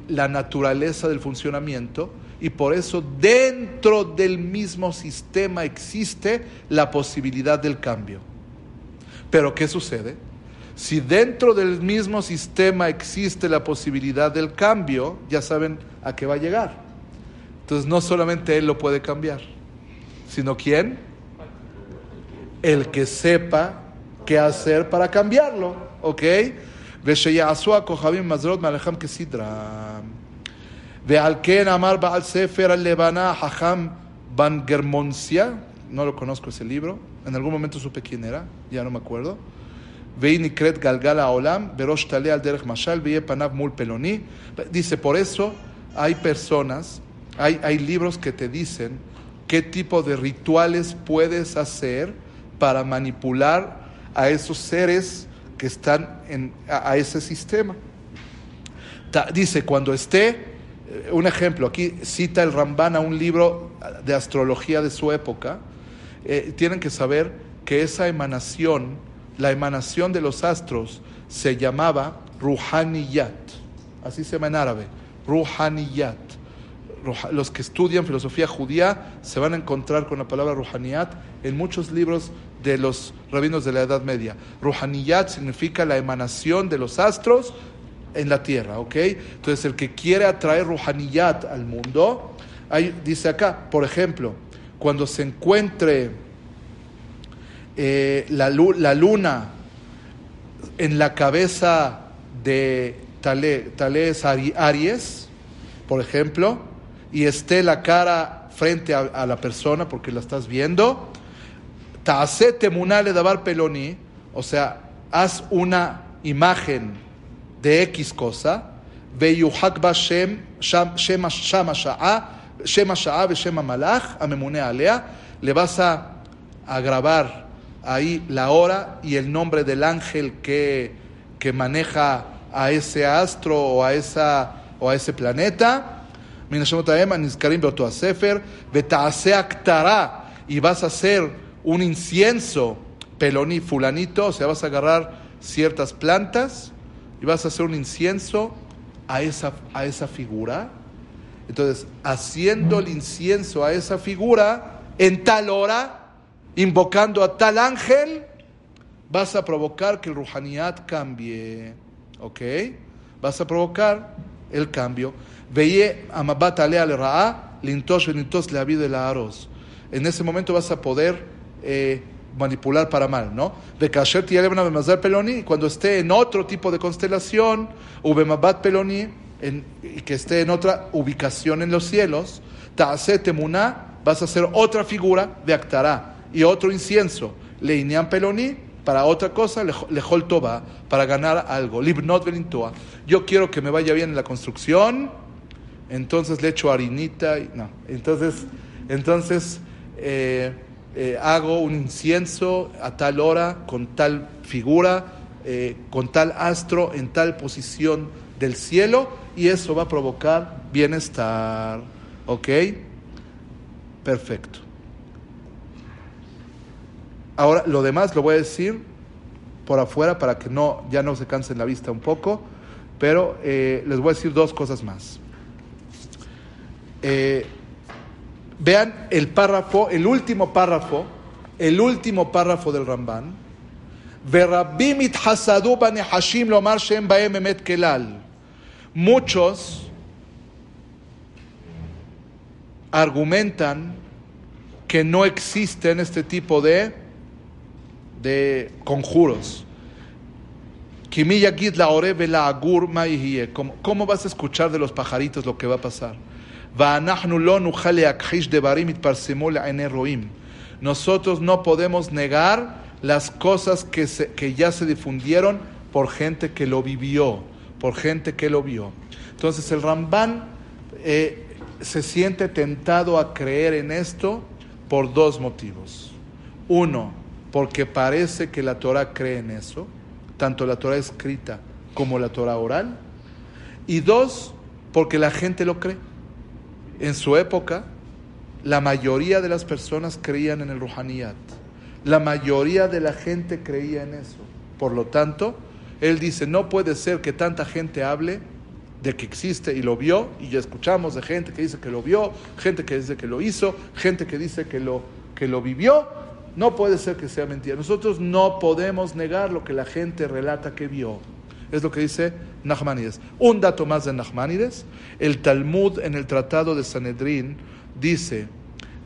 S1: la naturaleza del funcionamiento y por eso dentro del mismo sistema existe la posibilidad del cambio. Pero ¿qué sucede? Si dentro del mismo sistema existe la posibilidad del cambio, ya saben a qué va a llegar. Entonces no solamente Él lo puede cambiar, sino ¿quién? El que sepa qué hacer para cambiarlo, ¿ok? ושיעשו הכוכבים מזרות מעליכם כסדרם. ועל כן אמר בעל ספר הלבנה החכם בן גרמונסיה, no lo conozco ese libro, en algún momento supe quién era, ya no me acuerdo. והיא נקראת גלגל העולם, בראש תעלה על דרך משל, ויהיה פניו מול פלוני. Dice, por eso hay personas, hay, hay libros que te dicen qué tipo de rituales puedes hacer para manipular a esos seres que están a, ese sistema. Dice, cuando esté, eh, un ejemplo, aquí cita el Ramban a un libro de astrología de su época, eh, tienen que saber que esa emanación, la emanación de los astros, se llamaba Ruhaniyat, así se llama en árabe, Ruhaniyat. Ruha- Los que estudian filosofía judía se van a encontrar con la palabra Ruhaniyat en muchos libros de los rabinos de la Edad Media. Ruhaniyat significa la emanación de los astros en la tierra, ¿ok? Entonces el que quiere atraer Ruhaniyat al mundo, ahí dice acá, por ejemplo, cuando se encuentre eh, la, lu- la luna en la cabeza de Ari- Aries, por ejemplo, y esté la cara frente a la persona porque la estás viendo, Taase temuná le dabar peloni, o sea, haz una imagen de X cosa, ויוחק בה שם, שם, שם, שם השעה, שם השעה ושם המלאך הממונה עליה, le vas a, a grabar ahí la hora y el nombre del ángel que, que maneja a ese astro o a, esa, o a ese planeta, מן השמות ההם הנזכרים באותו הספר, ותעשה הקטרה, y vas a hacer un incienso, peloní, fulanito, o sea, vas a agarrar ciertas plantas y vas a hacer un incienso a esa, a esa figura. Entonces, haciendo el incienso a esa figura, en tal hora, invocando a tal ángel, vas a provocar que el Ruhaniyat cambie. ¿Ok? Vas a provocar el cambio. Veye amabat alea le ra'a, lintosh lintos le de la aros. En ese momento vas a poder eh, manipular para mal, ¿no? De kasher tielebna bemazar peloni, cuando esté en otro tipo de constelación, o bemabat peloni, y que esté en otra ubicación en los cielos, ta'ase temuná, vas a hacer otra figura de actará y otro incienso, leinian peloni, para otra cosa, lejo- lejol toba, para ganar algo, libnot velintoa. Yo quiero que me vaya bien en la construcción, entonces le echo harinita, y, no, entonces, entonces eh, eh, hago un incienso a tal hora, con tal figura, eh, con tal astro, en tal posición del cielo, y eso va a provocar bienestar. ¿Ok? Perfecto. Ahora, lo demás lo voy a decir por afuera para que no, ya no se cansen la vista un poco, pero eh, les voy a decir dos cosas más. Eh, vean el párrafo, el último párrafo, el último párrafo del Ramban. Muchos argumentan que no existen este tipo de, de conjuros. Kimi yagid la ore vela agur ma yihye. ¿Cómo, ¿Cómo vas a escuchar de los pajaritos lo que va a pasar? Nosotros no podemos negar las cosas que, ya se difundieron por gente que lo vivió, por gente que lo vio. Entonces el Ramban eh, se siente tentado a creer en esto por dos motivos. Uno, porque parece que la Torah cree en eso, tanto la Torah escrita como la Torah oral. Y dos, porque la gente lo cree. En su época, la mayoría de las personas creían en el Ruhaniyat. La mayoría de la gente creía en eso. Por lo tanto, él dice, no puede ser que tanta gente hable de que existe y lo vio, y ya escuchamos de gente que dice que lo vio, gente que dice que lo hizo, gente que dice que lo, que lo vivió. No puede ser que sea mentira. Nosotros no podemos negar lo que la gente relata que vio. Es lo que dice Nachmanides. Un dato más de Nachmanides. El Talmud en el Tratado de Sanedrín dice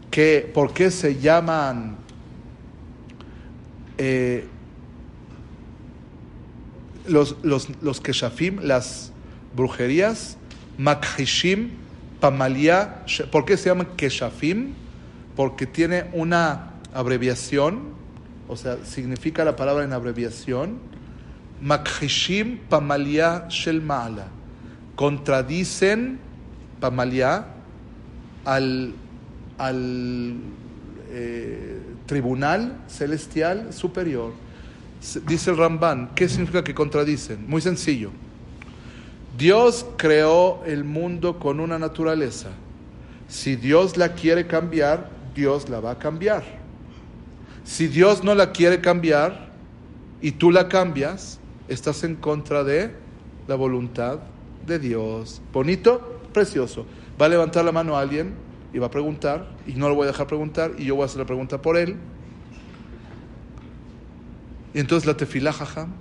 S1: que por qué se llaman eh, los, los, los keshafim, las brujerías, makhishim, pamalia. ¿Por qué se llaman keshafim? Porque tiene una abreviación, o sea, significa la palabra en abreviación. Makhishim pamalia shel ma'ala. Contradicen pamalia al, al eh, tribunal celestial superior. Dice el Ramban, ¿qué significa que contradicen? Muy sencillo. Dios creó el mundo con una naturaleza. Si Dios la quiere cambiar, Dios la va a cambiar. Si Dios no la quiere cambiar y tú la cambias, estás en contra de la voluntad de Dios. Bonito, precioso. Va a levantar la mano a alguien y va a preguntar, y no lo voy a dejar preguntar, y yo voy a hacer la pregunta por él. Y entonces la tefilá, jajam,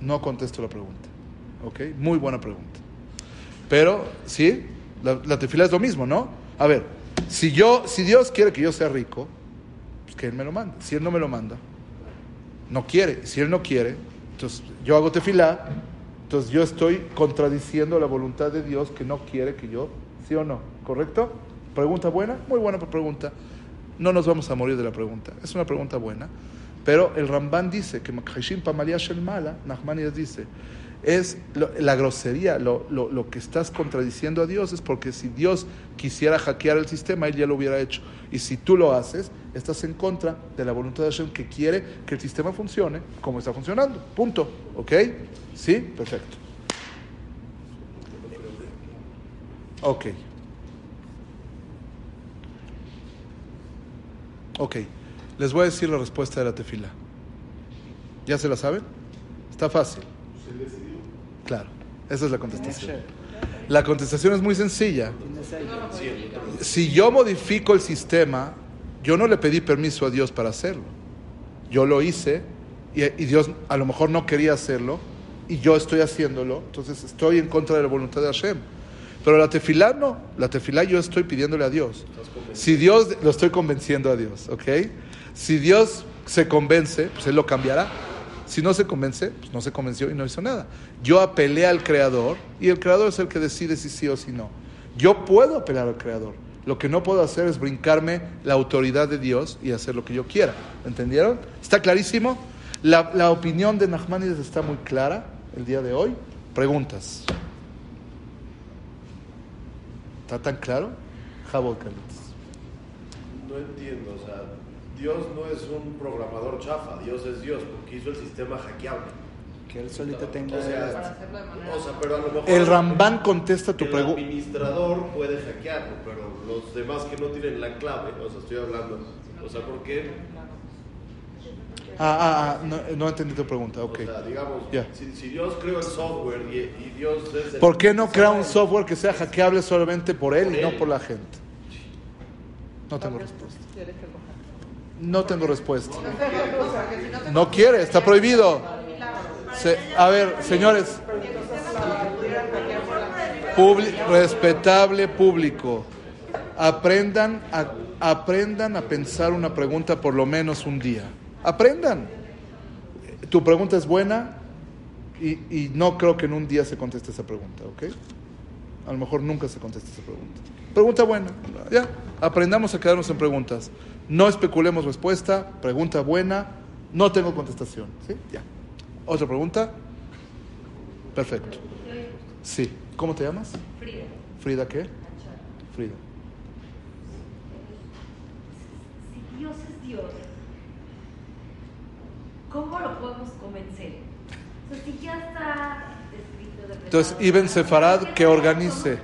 S1: no contesto la pregunta. ¿Ok? Muy buena pregunta. Pero, sí, la, la tefilá es lo mismo, ¿no? A ver, si, yo, si Dios quiere que yo sea rico, pues que Él me lo mande. Si Él no me lo manda, no quiere. Si Él no quiere, entonces yo hago tefilá, entonces yo estoy contradiciendo la voluntad de Dios que no quiere que yo, ¿sí o no? ¿Correcto? ¿Pregunta buena? Muy buena pregunta. No nos vamos a morir de la pregunta. Es una pregunta buena. Pero el Ramban dice que Makhashim Mala, Nachmanides dice, es lo- la grosería, lo, lo- lo que estás contradiciendo a Dios es porque si Dios quisiera hackear el sistema, Él ya lo hubiera hecho. Y si tú lo haces, estás en contra de la voluntad de Hashem que quiere que el sistema funcione como está funcionando. Punto. ¿Ok? ¿Sí? Perfecto. Ok. Ok. Les voy a decir la respuesta de la tefila. ¿Ya se la saben? Está fácil. Claro. Esa es la contestación. La contestación es muy sencilla. Si yo modifico el sistema, yo no le pedí permiso a Dios para hacerlo. Yo lo hice y, y Dios a lo mejor no quería hacerlo y yo estoy haciéndolo, entonces estoy en contra de la voluntad de Hashem. Pero la tefilá no, la tefilá yo estoy pidiéndole a Dios. Si Dios, lo estoy convenciendo a Dios, ¿ok? Si Dios se convence, pues Él lo cambiará. Si no se convence, pues no se convenció y no hizo nada. Yo apelé al Creador y el Creador es el que decide si sí o si no. Yo puedo apelar al Creador. Lo que no puedo hacer es brincarme la autoridad de Dios y hacer lo que yo quiera. ¿Entendieron? ¿Está clarísimo? La, la opinión de Nachmanides está muy clara el día de hoy. Preguntas. ¿Está tan claro? Jabot.
S6: No entiendo, o sea, Dios no es un programador chafa, Dios es Dios, porque hizo el sistema hackeable.
S7: Que él solito tenga...
S6: O sea,
S3: Para hacerlo de manera-
S6: o sea, pero a lo mejor...
S1: El Rambán contesta tu
S6: El
S1: pregunta.
S6: administrador puede hackearlo, pero los demás que no tienen la clave, o sea, estoy hablando, o sea, ¿por qué?
S1: Ah, ah, ah, no, no entendí tu pregunta, ok.
S6: O sea, digamos,
S1: Ya.
S6: si, si Dios creó el software y, y Dios es el-
S1: ¿Por qué no crea un software que sea hackeable solamente por él y
S6: Por
S1: no
S6: él.
S1: por la gente? No tengo respuesta. No tengo respuesta. No quiere, está prohibido. A ver, señores. Respetable público. Aprendan a, aprendan a pensar una pregunta por lo menos un día. Aprendan. Tu pregunta es buena y, y no creo que en un día se conteste esa pregunta, ¿ok? A lo mejor nunca se contesta esa pregunta. Pregunta buena. Ya, aprendamos a quedarnos en preguntas. No especulemos respuesta. Pregunta buena. No tengo contestación. ¿Sí? Ya. ¿Otra pregunta? Perfecto. Sí. ¿Cómo te llamas?
S5: Frida.
S1: Frida, ¿qué? Frida.
S5: Si Dios es Dios, ¿cómo lo podemos convencer? O sea, si ya está escrito de
S1: Entonces, Ibn Sefarad, que organice.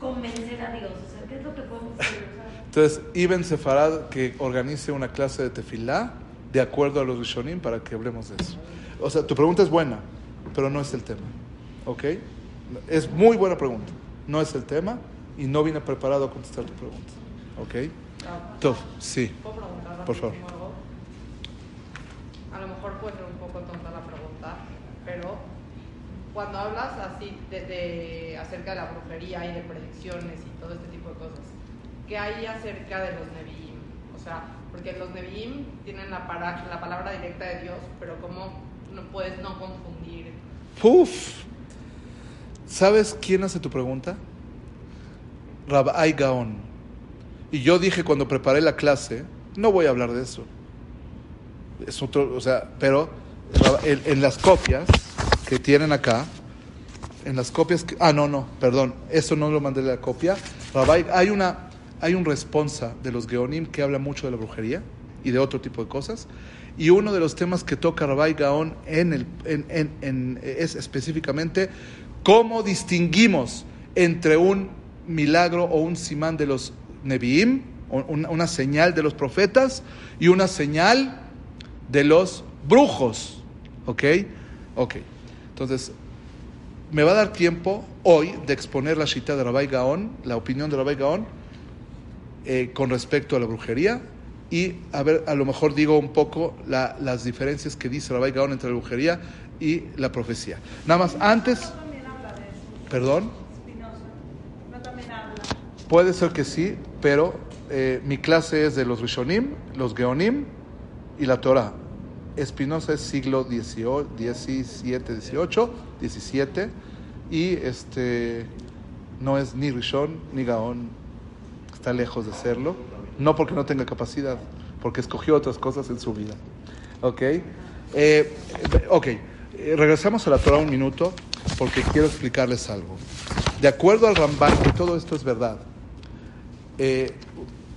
S5: Convencer a Dios, o sea, ¿qué es lo que podemos hacer? O sea,
S1: Entonces, Ibn Sefarad que organice una clase de tefilá de acuerdo a los Rishonim para que hablemos de eso. O sea, tu pregunta es buena, pero no es el tema. ¿Ok? Es muy buena pregunta. No es el tema y no vine preparado a contestar tu pregunta. ¿Ok? Tov, sí.
S10: ¿Puedo preguntar
S1: Por favor.
S10: algo? A lo mejor puede ser un poco tonta la pregunta, pero cuando hablas así de, de- acerca de la brujería y de predicciones y todo este tipo de cosas, ¿qué hay acerca de los Nevi'im? O sea, porque los Nevi'im tienen la, para- la palabra directa de Dios, pero ¿cómo no puedes no confundir?
S1: Puf. ¿Sabes quién hace tu pregunta? Rabbi Gaon. Y yo dije cuando preparé la clase, no voy a hablar de eso. Es otro, o sea, pero en, las copias que tienen acá, en las copias que, ah no no, perdón, eso no lo mandé la copia. Rabbi, hay una, hay un responsa de los Geonim que habla mucho de la brujería y de otro tipo de cosas. Y uno de los temas que toca Rabbi en- es específicamente cómo distinguimos entre un milagro o un simán de los Nevi'im, una, una señal de los profetas, y una señal de los brujos. ¿Ok? Ok. Entonces, me va a dar tiempo hoy de exponer la shita de Rabbi Gaon, la opinión de Rabbi Gaon, eh, con respecto a la brujería y a ver, a lo mejor digo un poco la- las diferencias que dice Rabbi Gaon entre la brujería y la profecía. Nada más, antes, perdón, puede ser que sí, pero eh, mi clase es de los Rishonim, los Geonim y la Torah. Espinosa es siglo XVII, XVIII, 17 y este no es ni Rishon ni Gaón, está lejos de serlo, no porque no tenga capacidad, porque escogió otras cosas en su vida. ¿Ok? Eh, Eh, regresamos a la Torah un minuto porque quiero explicarles algo. De acuerdo al Ramban, que todo esto es verdad, eh,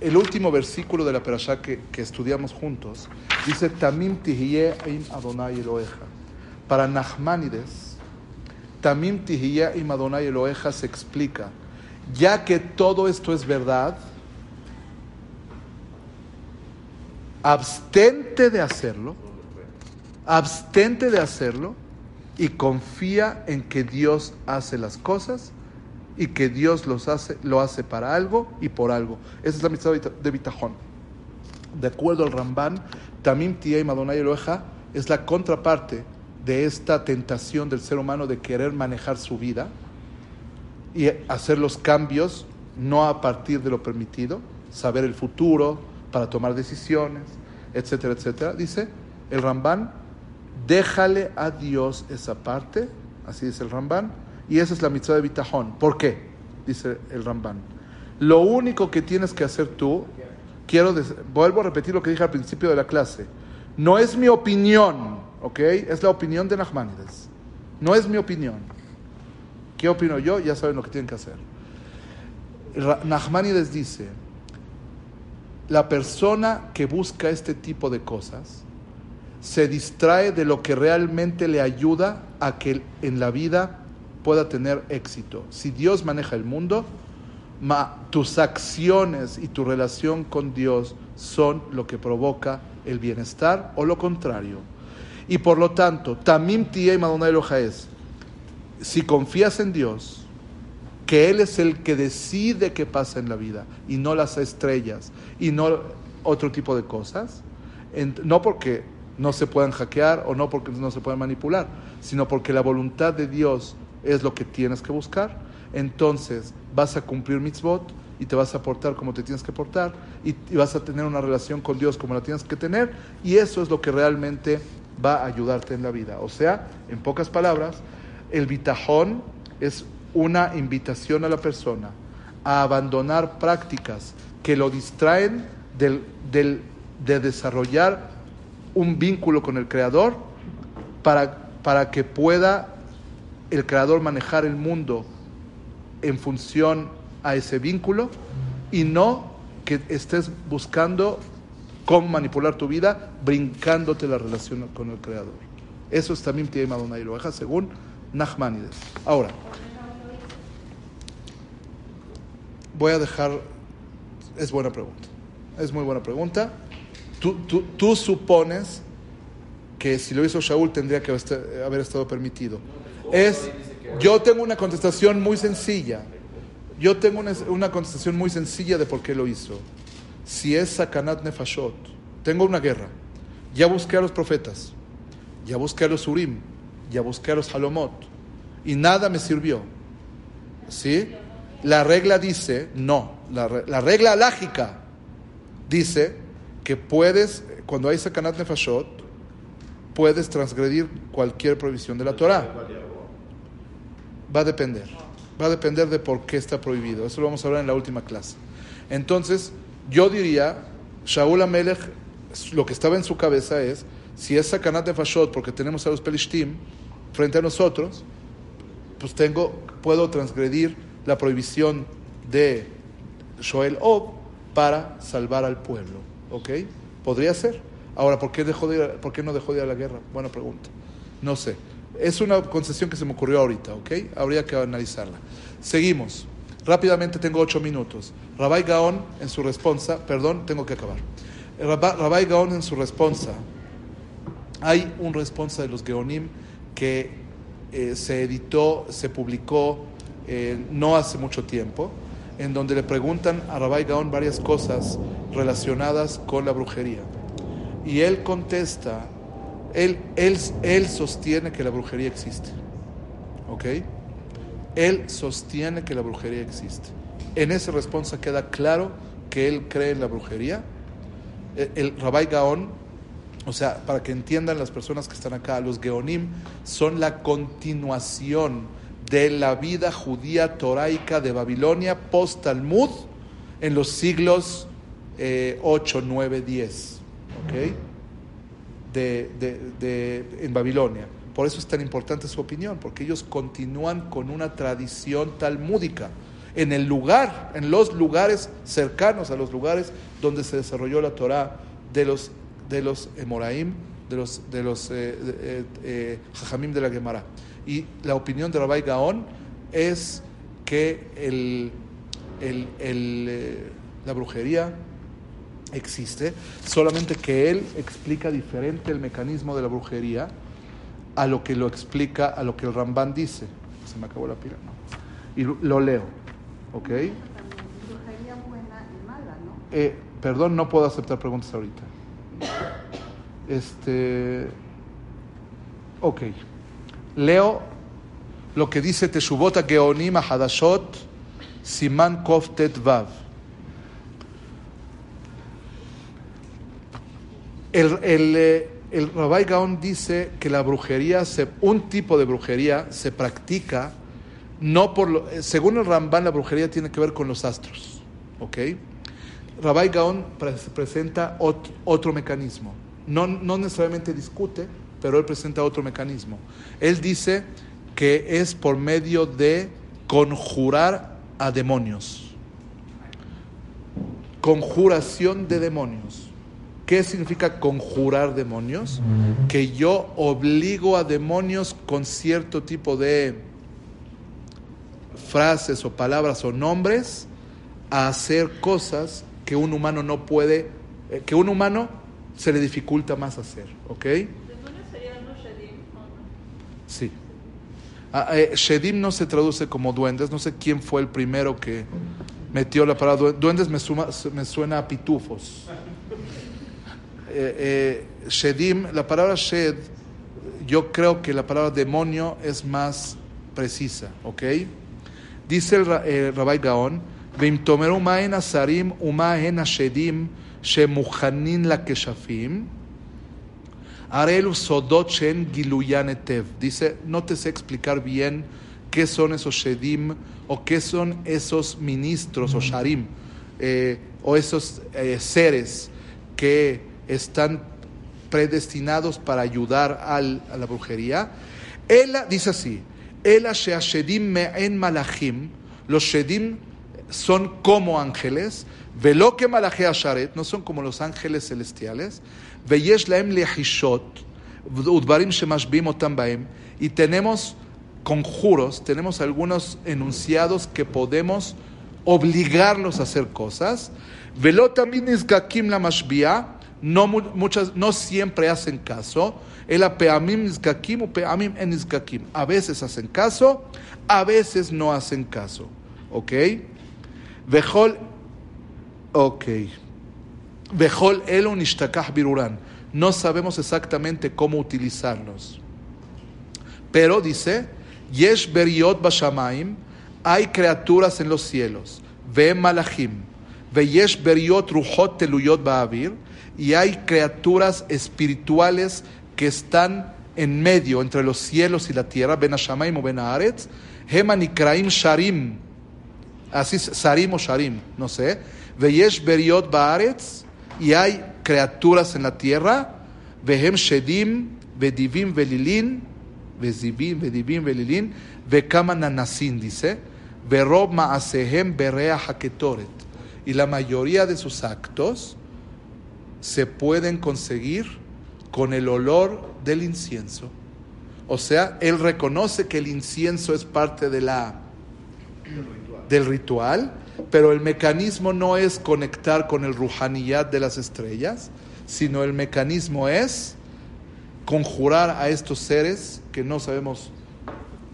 S1: el último versículo de la Perashá que, que estudiamos juntos dice: Tamim im Adonai Eloheja. Para Nachmanides, Tamim im Adonai Eloheja se explica ya que todo esto es verdad, abstente de hacerlo, abstente de hacerlo y confía en que Dios hace las cosas y que Dios los hace, lo hace para algo y por algo. Esa es la amistad de Bitajón. De acuerdo al Ramban, Tamim Tia y Madonai Eloja es la contraparte de esta tentación del ser humano de querer manejar su vida y hacer los cambios no a partir de lo permitido, saber el futuro para tomar decisiones, etcétera, etcétera. Dice el Ramban, déjale a Dios esa parte, así dice el Ramban, y esa es la mitzvah de Bitajón. ¿Por qué? Dice el Ramban. Lo único que tienes que hacer tú, quiero, vuelvo a repetir lo que dije al principio de la clase, no es mi opinión, ¿ok? Es la opinión de Nachmanides. No es mi opinión. ¿Qué opino yo? Ya saben lo que tienen que hacer. Nachmanides dice, la persona que busca este tipo de cosas se distrae de lo que realmente le ayuda a que en la vida pueda tener éxito. Si Dios maneja el mundo, tus acciones y tu relación con Dios son lo que provoca el bienestar o lo contrario. Y por lo tanto, Tamim y Madonna es, si confías en Dios, que Él es el que decide qué pasa en la vida y no las estrellas y no otro tipo de cosas, no porque no se puedan hackear o no porque no se puedan manipular, sino porque la voluntad de Dios es lo que tienes que buscar, entonces vas a cumplir mitzvot y te vas a portar como te tienes que portar y, vas a tener una relación con Dios como la tienes que tener y eso es lo que realmente va a ayudarte en la vida. O sea, en pocas palabras, el bitajón es una invitación a la persona a abandonar prácticas que lo distraen del, de desarrollar un vínculo con el Creador para, para que pueda el Creador manejar el mundo en función a ese vínculo y no que estés buscando cómo manipular tu vida, brincándote la relación con el Creador. Eso es también tiene Madonna deja según Nachmanides. Ahora, voy a dejar, es buena pregunta, es muy buena pregunta. Tú, tú, tú supones que si lo hizo Shaul tendría que haber estado permitido. Es, yo tengo una contestación muy sencilla. Yo tengo una, contestación muy sencilla de por qué lo hizo. Si es Sakanat Nefashot, tengo una guerra. Ya busqué a los profetas, ya busqué a los Urim, busqué a los Halomot, y nada me sirvió. ¿Sí? La regla dice, no, la, regla lógica dice que puedes, cuando hay Sakanat Nefashot, puedes transgredir cualquier prohibición de la Torah. Va a depender. Va a depender de por qué está prohibido. Eso lo vamos a hablar en la última clase. Entonces, yo diría, Shaul Amelech, lo que estaba en su cabeza es, si es Sakanat de Fashot, porque tenemos a los Pelishtim frente a nosotros, pues tengo, puedo transgredir la prohibición de Shoel Ob para salvar al pueblo. ¿Ok? Podría ser. Ahora, ¿por qué, dejó de ¿por qué no dejó de ir a la guerra? Buena pregunta. No sé. Es una concesión que se me ocurrió ahorita, ¿ok? Habría que analizarla. Seguimos. Rápidamente tengo ocho minutos. Rabbi Gaón en su respuesta, perdón, tengo que acabar. Rabbi Gaón en su respuesta, hay un responsa de los Geonim que eh, se editó, se publicó eh, no hace mucho tiempo, en donde le preguntan a Rabbi Gaón varias cosas relacionadas con la brujería. Y él contesta él, él, sostiene que la brujería existe. ¿Ok? Él sostiene que la brujería existe. En esa respuesta queda claro que él cree en la brujería. El, el Rabbi Gaón, o sea, para que entiendan las personas que están acá, los Geonim son la continuación de la vida judía toraica de Babilonia post-Talmud en los siglos 8, 9, 10. ¿Ok? de, en Babilonia. Por eso es tan importante su opinión, porque ellos continúan con una tradición talmúdica en el lugar, en los lugares cercanos a los lugares donde se desarrolló la Torah de los de los Emoraim, de los de los eh, eh, eh, Jajamim de la Gemara. Y la opinión de Rabbi Gaón es que el, el- el, eh, la brujería existe, solamente que él explica diferente el mecanismo de la brujería a lo que lo explica, a lo que el Ramban dice. Se me acabó la pila, ¿no? Y lo- leo, ¿ok?
S4: Brujería buena y mala, ¿no?
S1: Eh, perdón, no puedo aceptar preguntas ahorita. Este. Leo lo que dice Teshuvot Geonim Hadashot Siman Kov Tet Vav. El, el, eh, el Gaon dice que la brujería, se- un tipo de brujería se practica no por lo, eh, según el Ramban la brujería tiene que ver con los astros, ¿ok? Rabbi Gaon pre- presenta ot- otro mecanismo. No, no necesariamente discute, pero él presenta otro mecanismo. Él dice que es por medio de conjurar a demonios. Conjuración de demonios. ¿Qué significa conjurar demonios? Que yo obligo a demonios con cierto tipo de frases o palabras o nombres a hacer cosas que un humano no puede, eh, que un humano se le dificulta más hacer, ¿ok? Sí. Ah, eh, Shedim no se traduce como duendes, no sé quién fue el primero que metió la palabra duen- duendes, me, suma- me suena a pitufos. Eh, eh, Shedim, la palabra Shed, yo creo que la palabra demonio es más precisa, ¿ok? Dice el Rabbi Gaon, "Veimtomeru ma'en asarim uma'en ashedim shemuchanin lakeshafim", Arelu Sodot Shen Giluyan Etev. Dice, no te sé explicar bien qué son esos Shedim o qué son esos ministros o Sharim o esos seres que están predestinados para ayudar al- a la brujería. Ella dice así, Ela Shedim Me'en Malachim, los Shedim son como ángeles, velo que malaje asharet, no son como los ángeles celestiales, veyesh laem lehishot, udbarim shemashbim otam baem, y tenemos conjuros, tenemos algunos enunciados que podemos obligarlos a hacer cosas, velo también nizgakim la mashbia, no mu- muchas, no siempre hacen caso, el peamim nizgakim o peamim en a veces hacen caso, a veces no hacen caso, ¿ok? Vejol, ok. Vejol elon ishtakah biruran. No sabemos exactamente cómo utilizarlos. Pero dice, yesh beriot bashamaim, hay criaturas en los cielos, ve malachim, ve yesh beriot ruhot teluyot ba'avir, y hay criaturas espirituales que están en medio entre los cielos y la tierra, ben o ben haaretz, heman ikraim sharim, así es, Sarim o Sharim, no sé. Veyesh beriot baaretz, y hay criaturas en la tierra. Vehem shedim, vedivim velilin, vezivim, vedivim velilin, vekama nanasin, dice. Verob maasehem berea haketoret. Y la mayoría de sus actos se pueden conseguir con el olor del incienso. O sea, él reconoce que el incienso es parte de la del ritual, pero el mecanismo no es conectar con el ruhaniyat de las estrellas, sino el mecanismo es conjurar a estos seres que no sabemos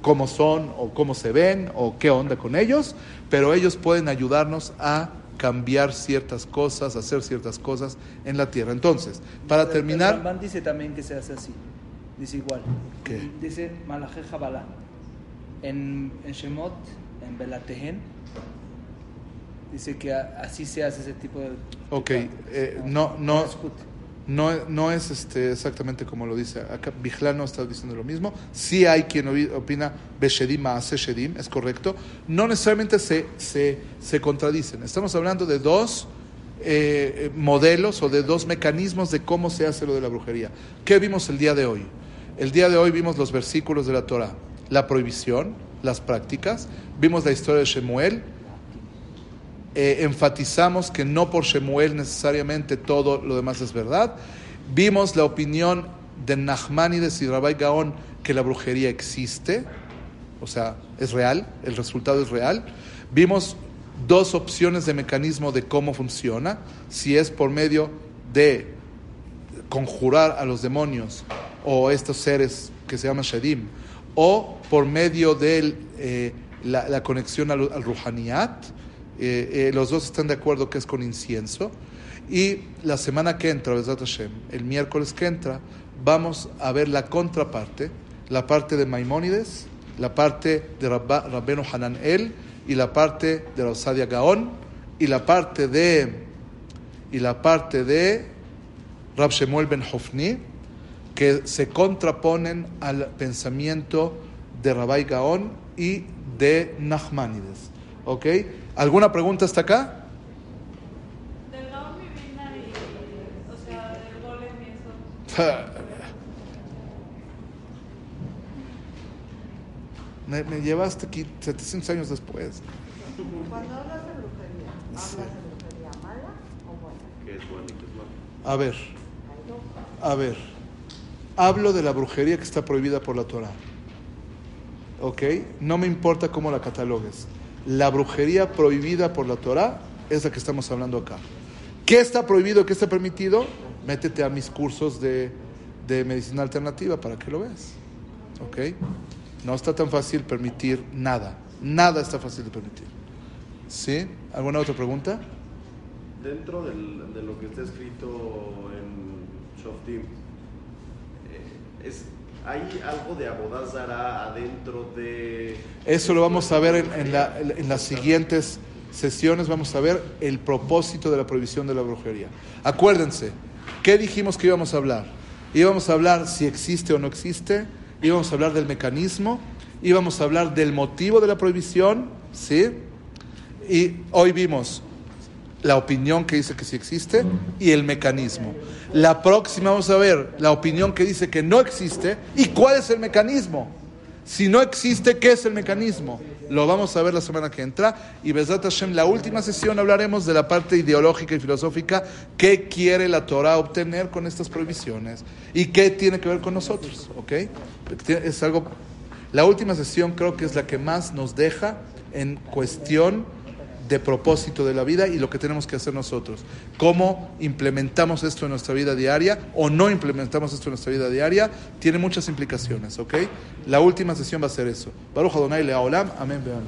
S1: cómo son o cómo se ven o qué onda con ellos, pero ellos pueden ayudarnos a cambiar ciertas cosas, hacer ciertas cosas en la tierra. Entonces, para terminar,
S7: Ramban dice también que se hace así. Dice igual.
S1: ¿Qué?
S7: Dice Malaje Jabalá. En, en Shemot, en Belatehen, dice que a- así se hace ese tipo de.
S1: Ok, eh,
S7: prácticas.
S1: no- no-. No, no es este, exactamente como lo dice acá. Bijlán no está diciendo lo mismo. Sí hay quien opi- opina Beshedim hace Shedim, es correcto. No necesariamente se, se, se contradicen. Estamos hablando de dos eh, modelos o de dos mecanismos de cómo se hace lo de la brujería. ¿Qué vimos el día de hoy? El día de hoy vimos los versículos de la Torah, la prohibición, las prácticas. Vimos la historia de Shemuel, eh, enfatizamos que no por Shemuel necesariamente todo lo demás es verdad. Vimos la opinión de Nachmanides y Rabbi Gaon que la brujería existe, o sea, es real, el resultado es real. Vimos dos opciones de mecanismo de cómo funciona, si es por medio de conjurar a los demonios o estos seres que se llaman Shadim, o por medio de eh, la, la conexión al, al eh, eh, los dos están de acuerdo que es con incienso. Y la semana que entra, Hashem, el miércoles que entra, vamos a ver la contraparte, la parte de Maimónides, la parte de Rabba, Rabbeno Hanan El y la parte de Rosadia Gaón y la parte de y la parte de Rab Shemuel Ben Hofni que se contraponen al pensamiento de Rabbi Gaón y de Nachmanides. ¿Ok? ¿Alguna pregunta hasta acá?
S8: Del Gaón y, o sea, del golem y eso.
S1: Me, me llevaste aquí 700 años después.
S4: Cuando hablas de brujería, ¿hablas de brujería mala o buena?
S6: ¿Qué es bueno y qué es malo?
S1: A ver, a ver. Hablo de la brujería que está prohibida por la Torah. ¿Ok? No me importa cómo la catalogues. La brujería prohibida por la Torah es la que estamos hablando acá. ¿Qué está prohibido? ¿Qué está permitido? Métete a mis cursos de, de medicina alternativa para que lo veas. ¿Ok? No está tan fácil permitir nada. Nada está fácil de permitir. ¿Sí? ¿Alguna otra pregunta?
S6: Dentro de lo que está escrito en Shoftim, es, ¿hay algo de Abodazara adentro de...?
S1: Eso lo vamos a ver en, en las siguientes sesiones. Vamos a ver el propósito de la prohibición de la brujería. Acuérdense, ¿qué dijimos que íbamos a hablar? Íbamos a hablar si existe o no existe, íbamos a hablar del mecanismo, íbamos a hablar del motivo de la prohibición, ¿sí? Y hoy vimos la opinión que dice que sí existe y el mecanismo. La próxima vamos a ver la opinión que dice que no existe y cuál es el mecanismo. Si no existe, ¿qué es el mecanismo? Lo vamos a ver la semana que entra. Y Besat Hashem, la última sesión hablaremos de la parte ideológica y filosófica. ¿Qué quiere la Torah obtener con estas prohibiciones? ¿Y qué tiene que ver con nosotros? ¿Ok? Es algo. La última sesión creo que es la que más nos deja en cuestión de propósito de la vida y lo que tenemos que hacer nosotros. Cómo implementamos esto en nuestra vida diaria o no implementamos esto en nuestra vida diaria, tiene muchas implicaciones, ¿ok? La última sesión va a ser eso. Baruch Adonai Leolam, amén, vean.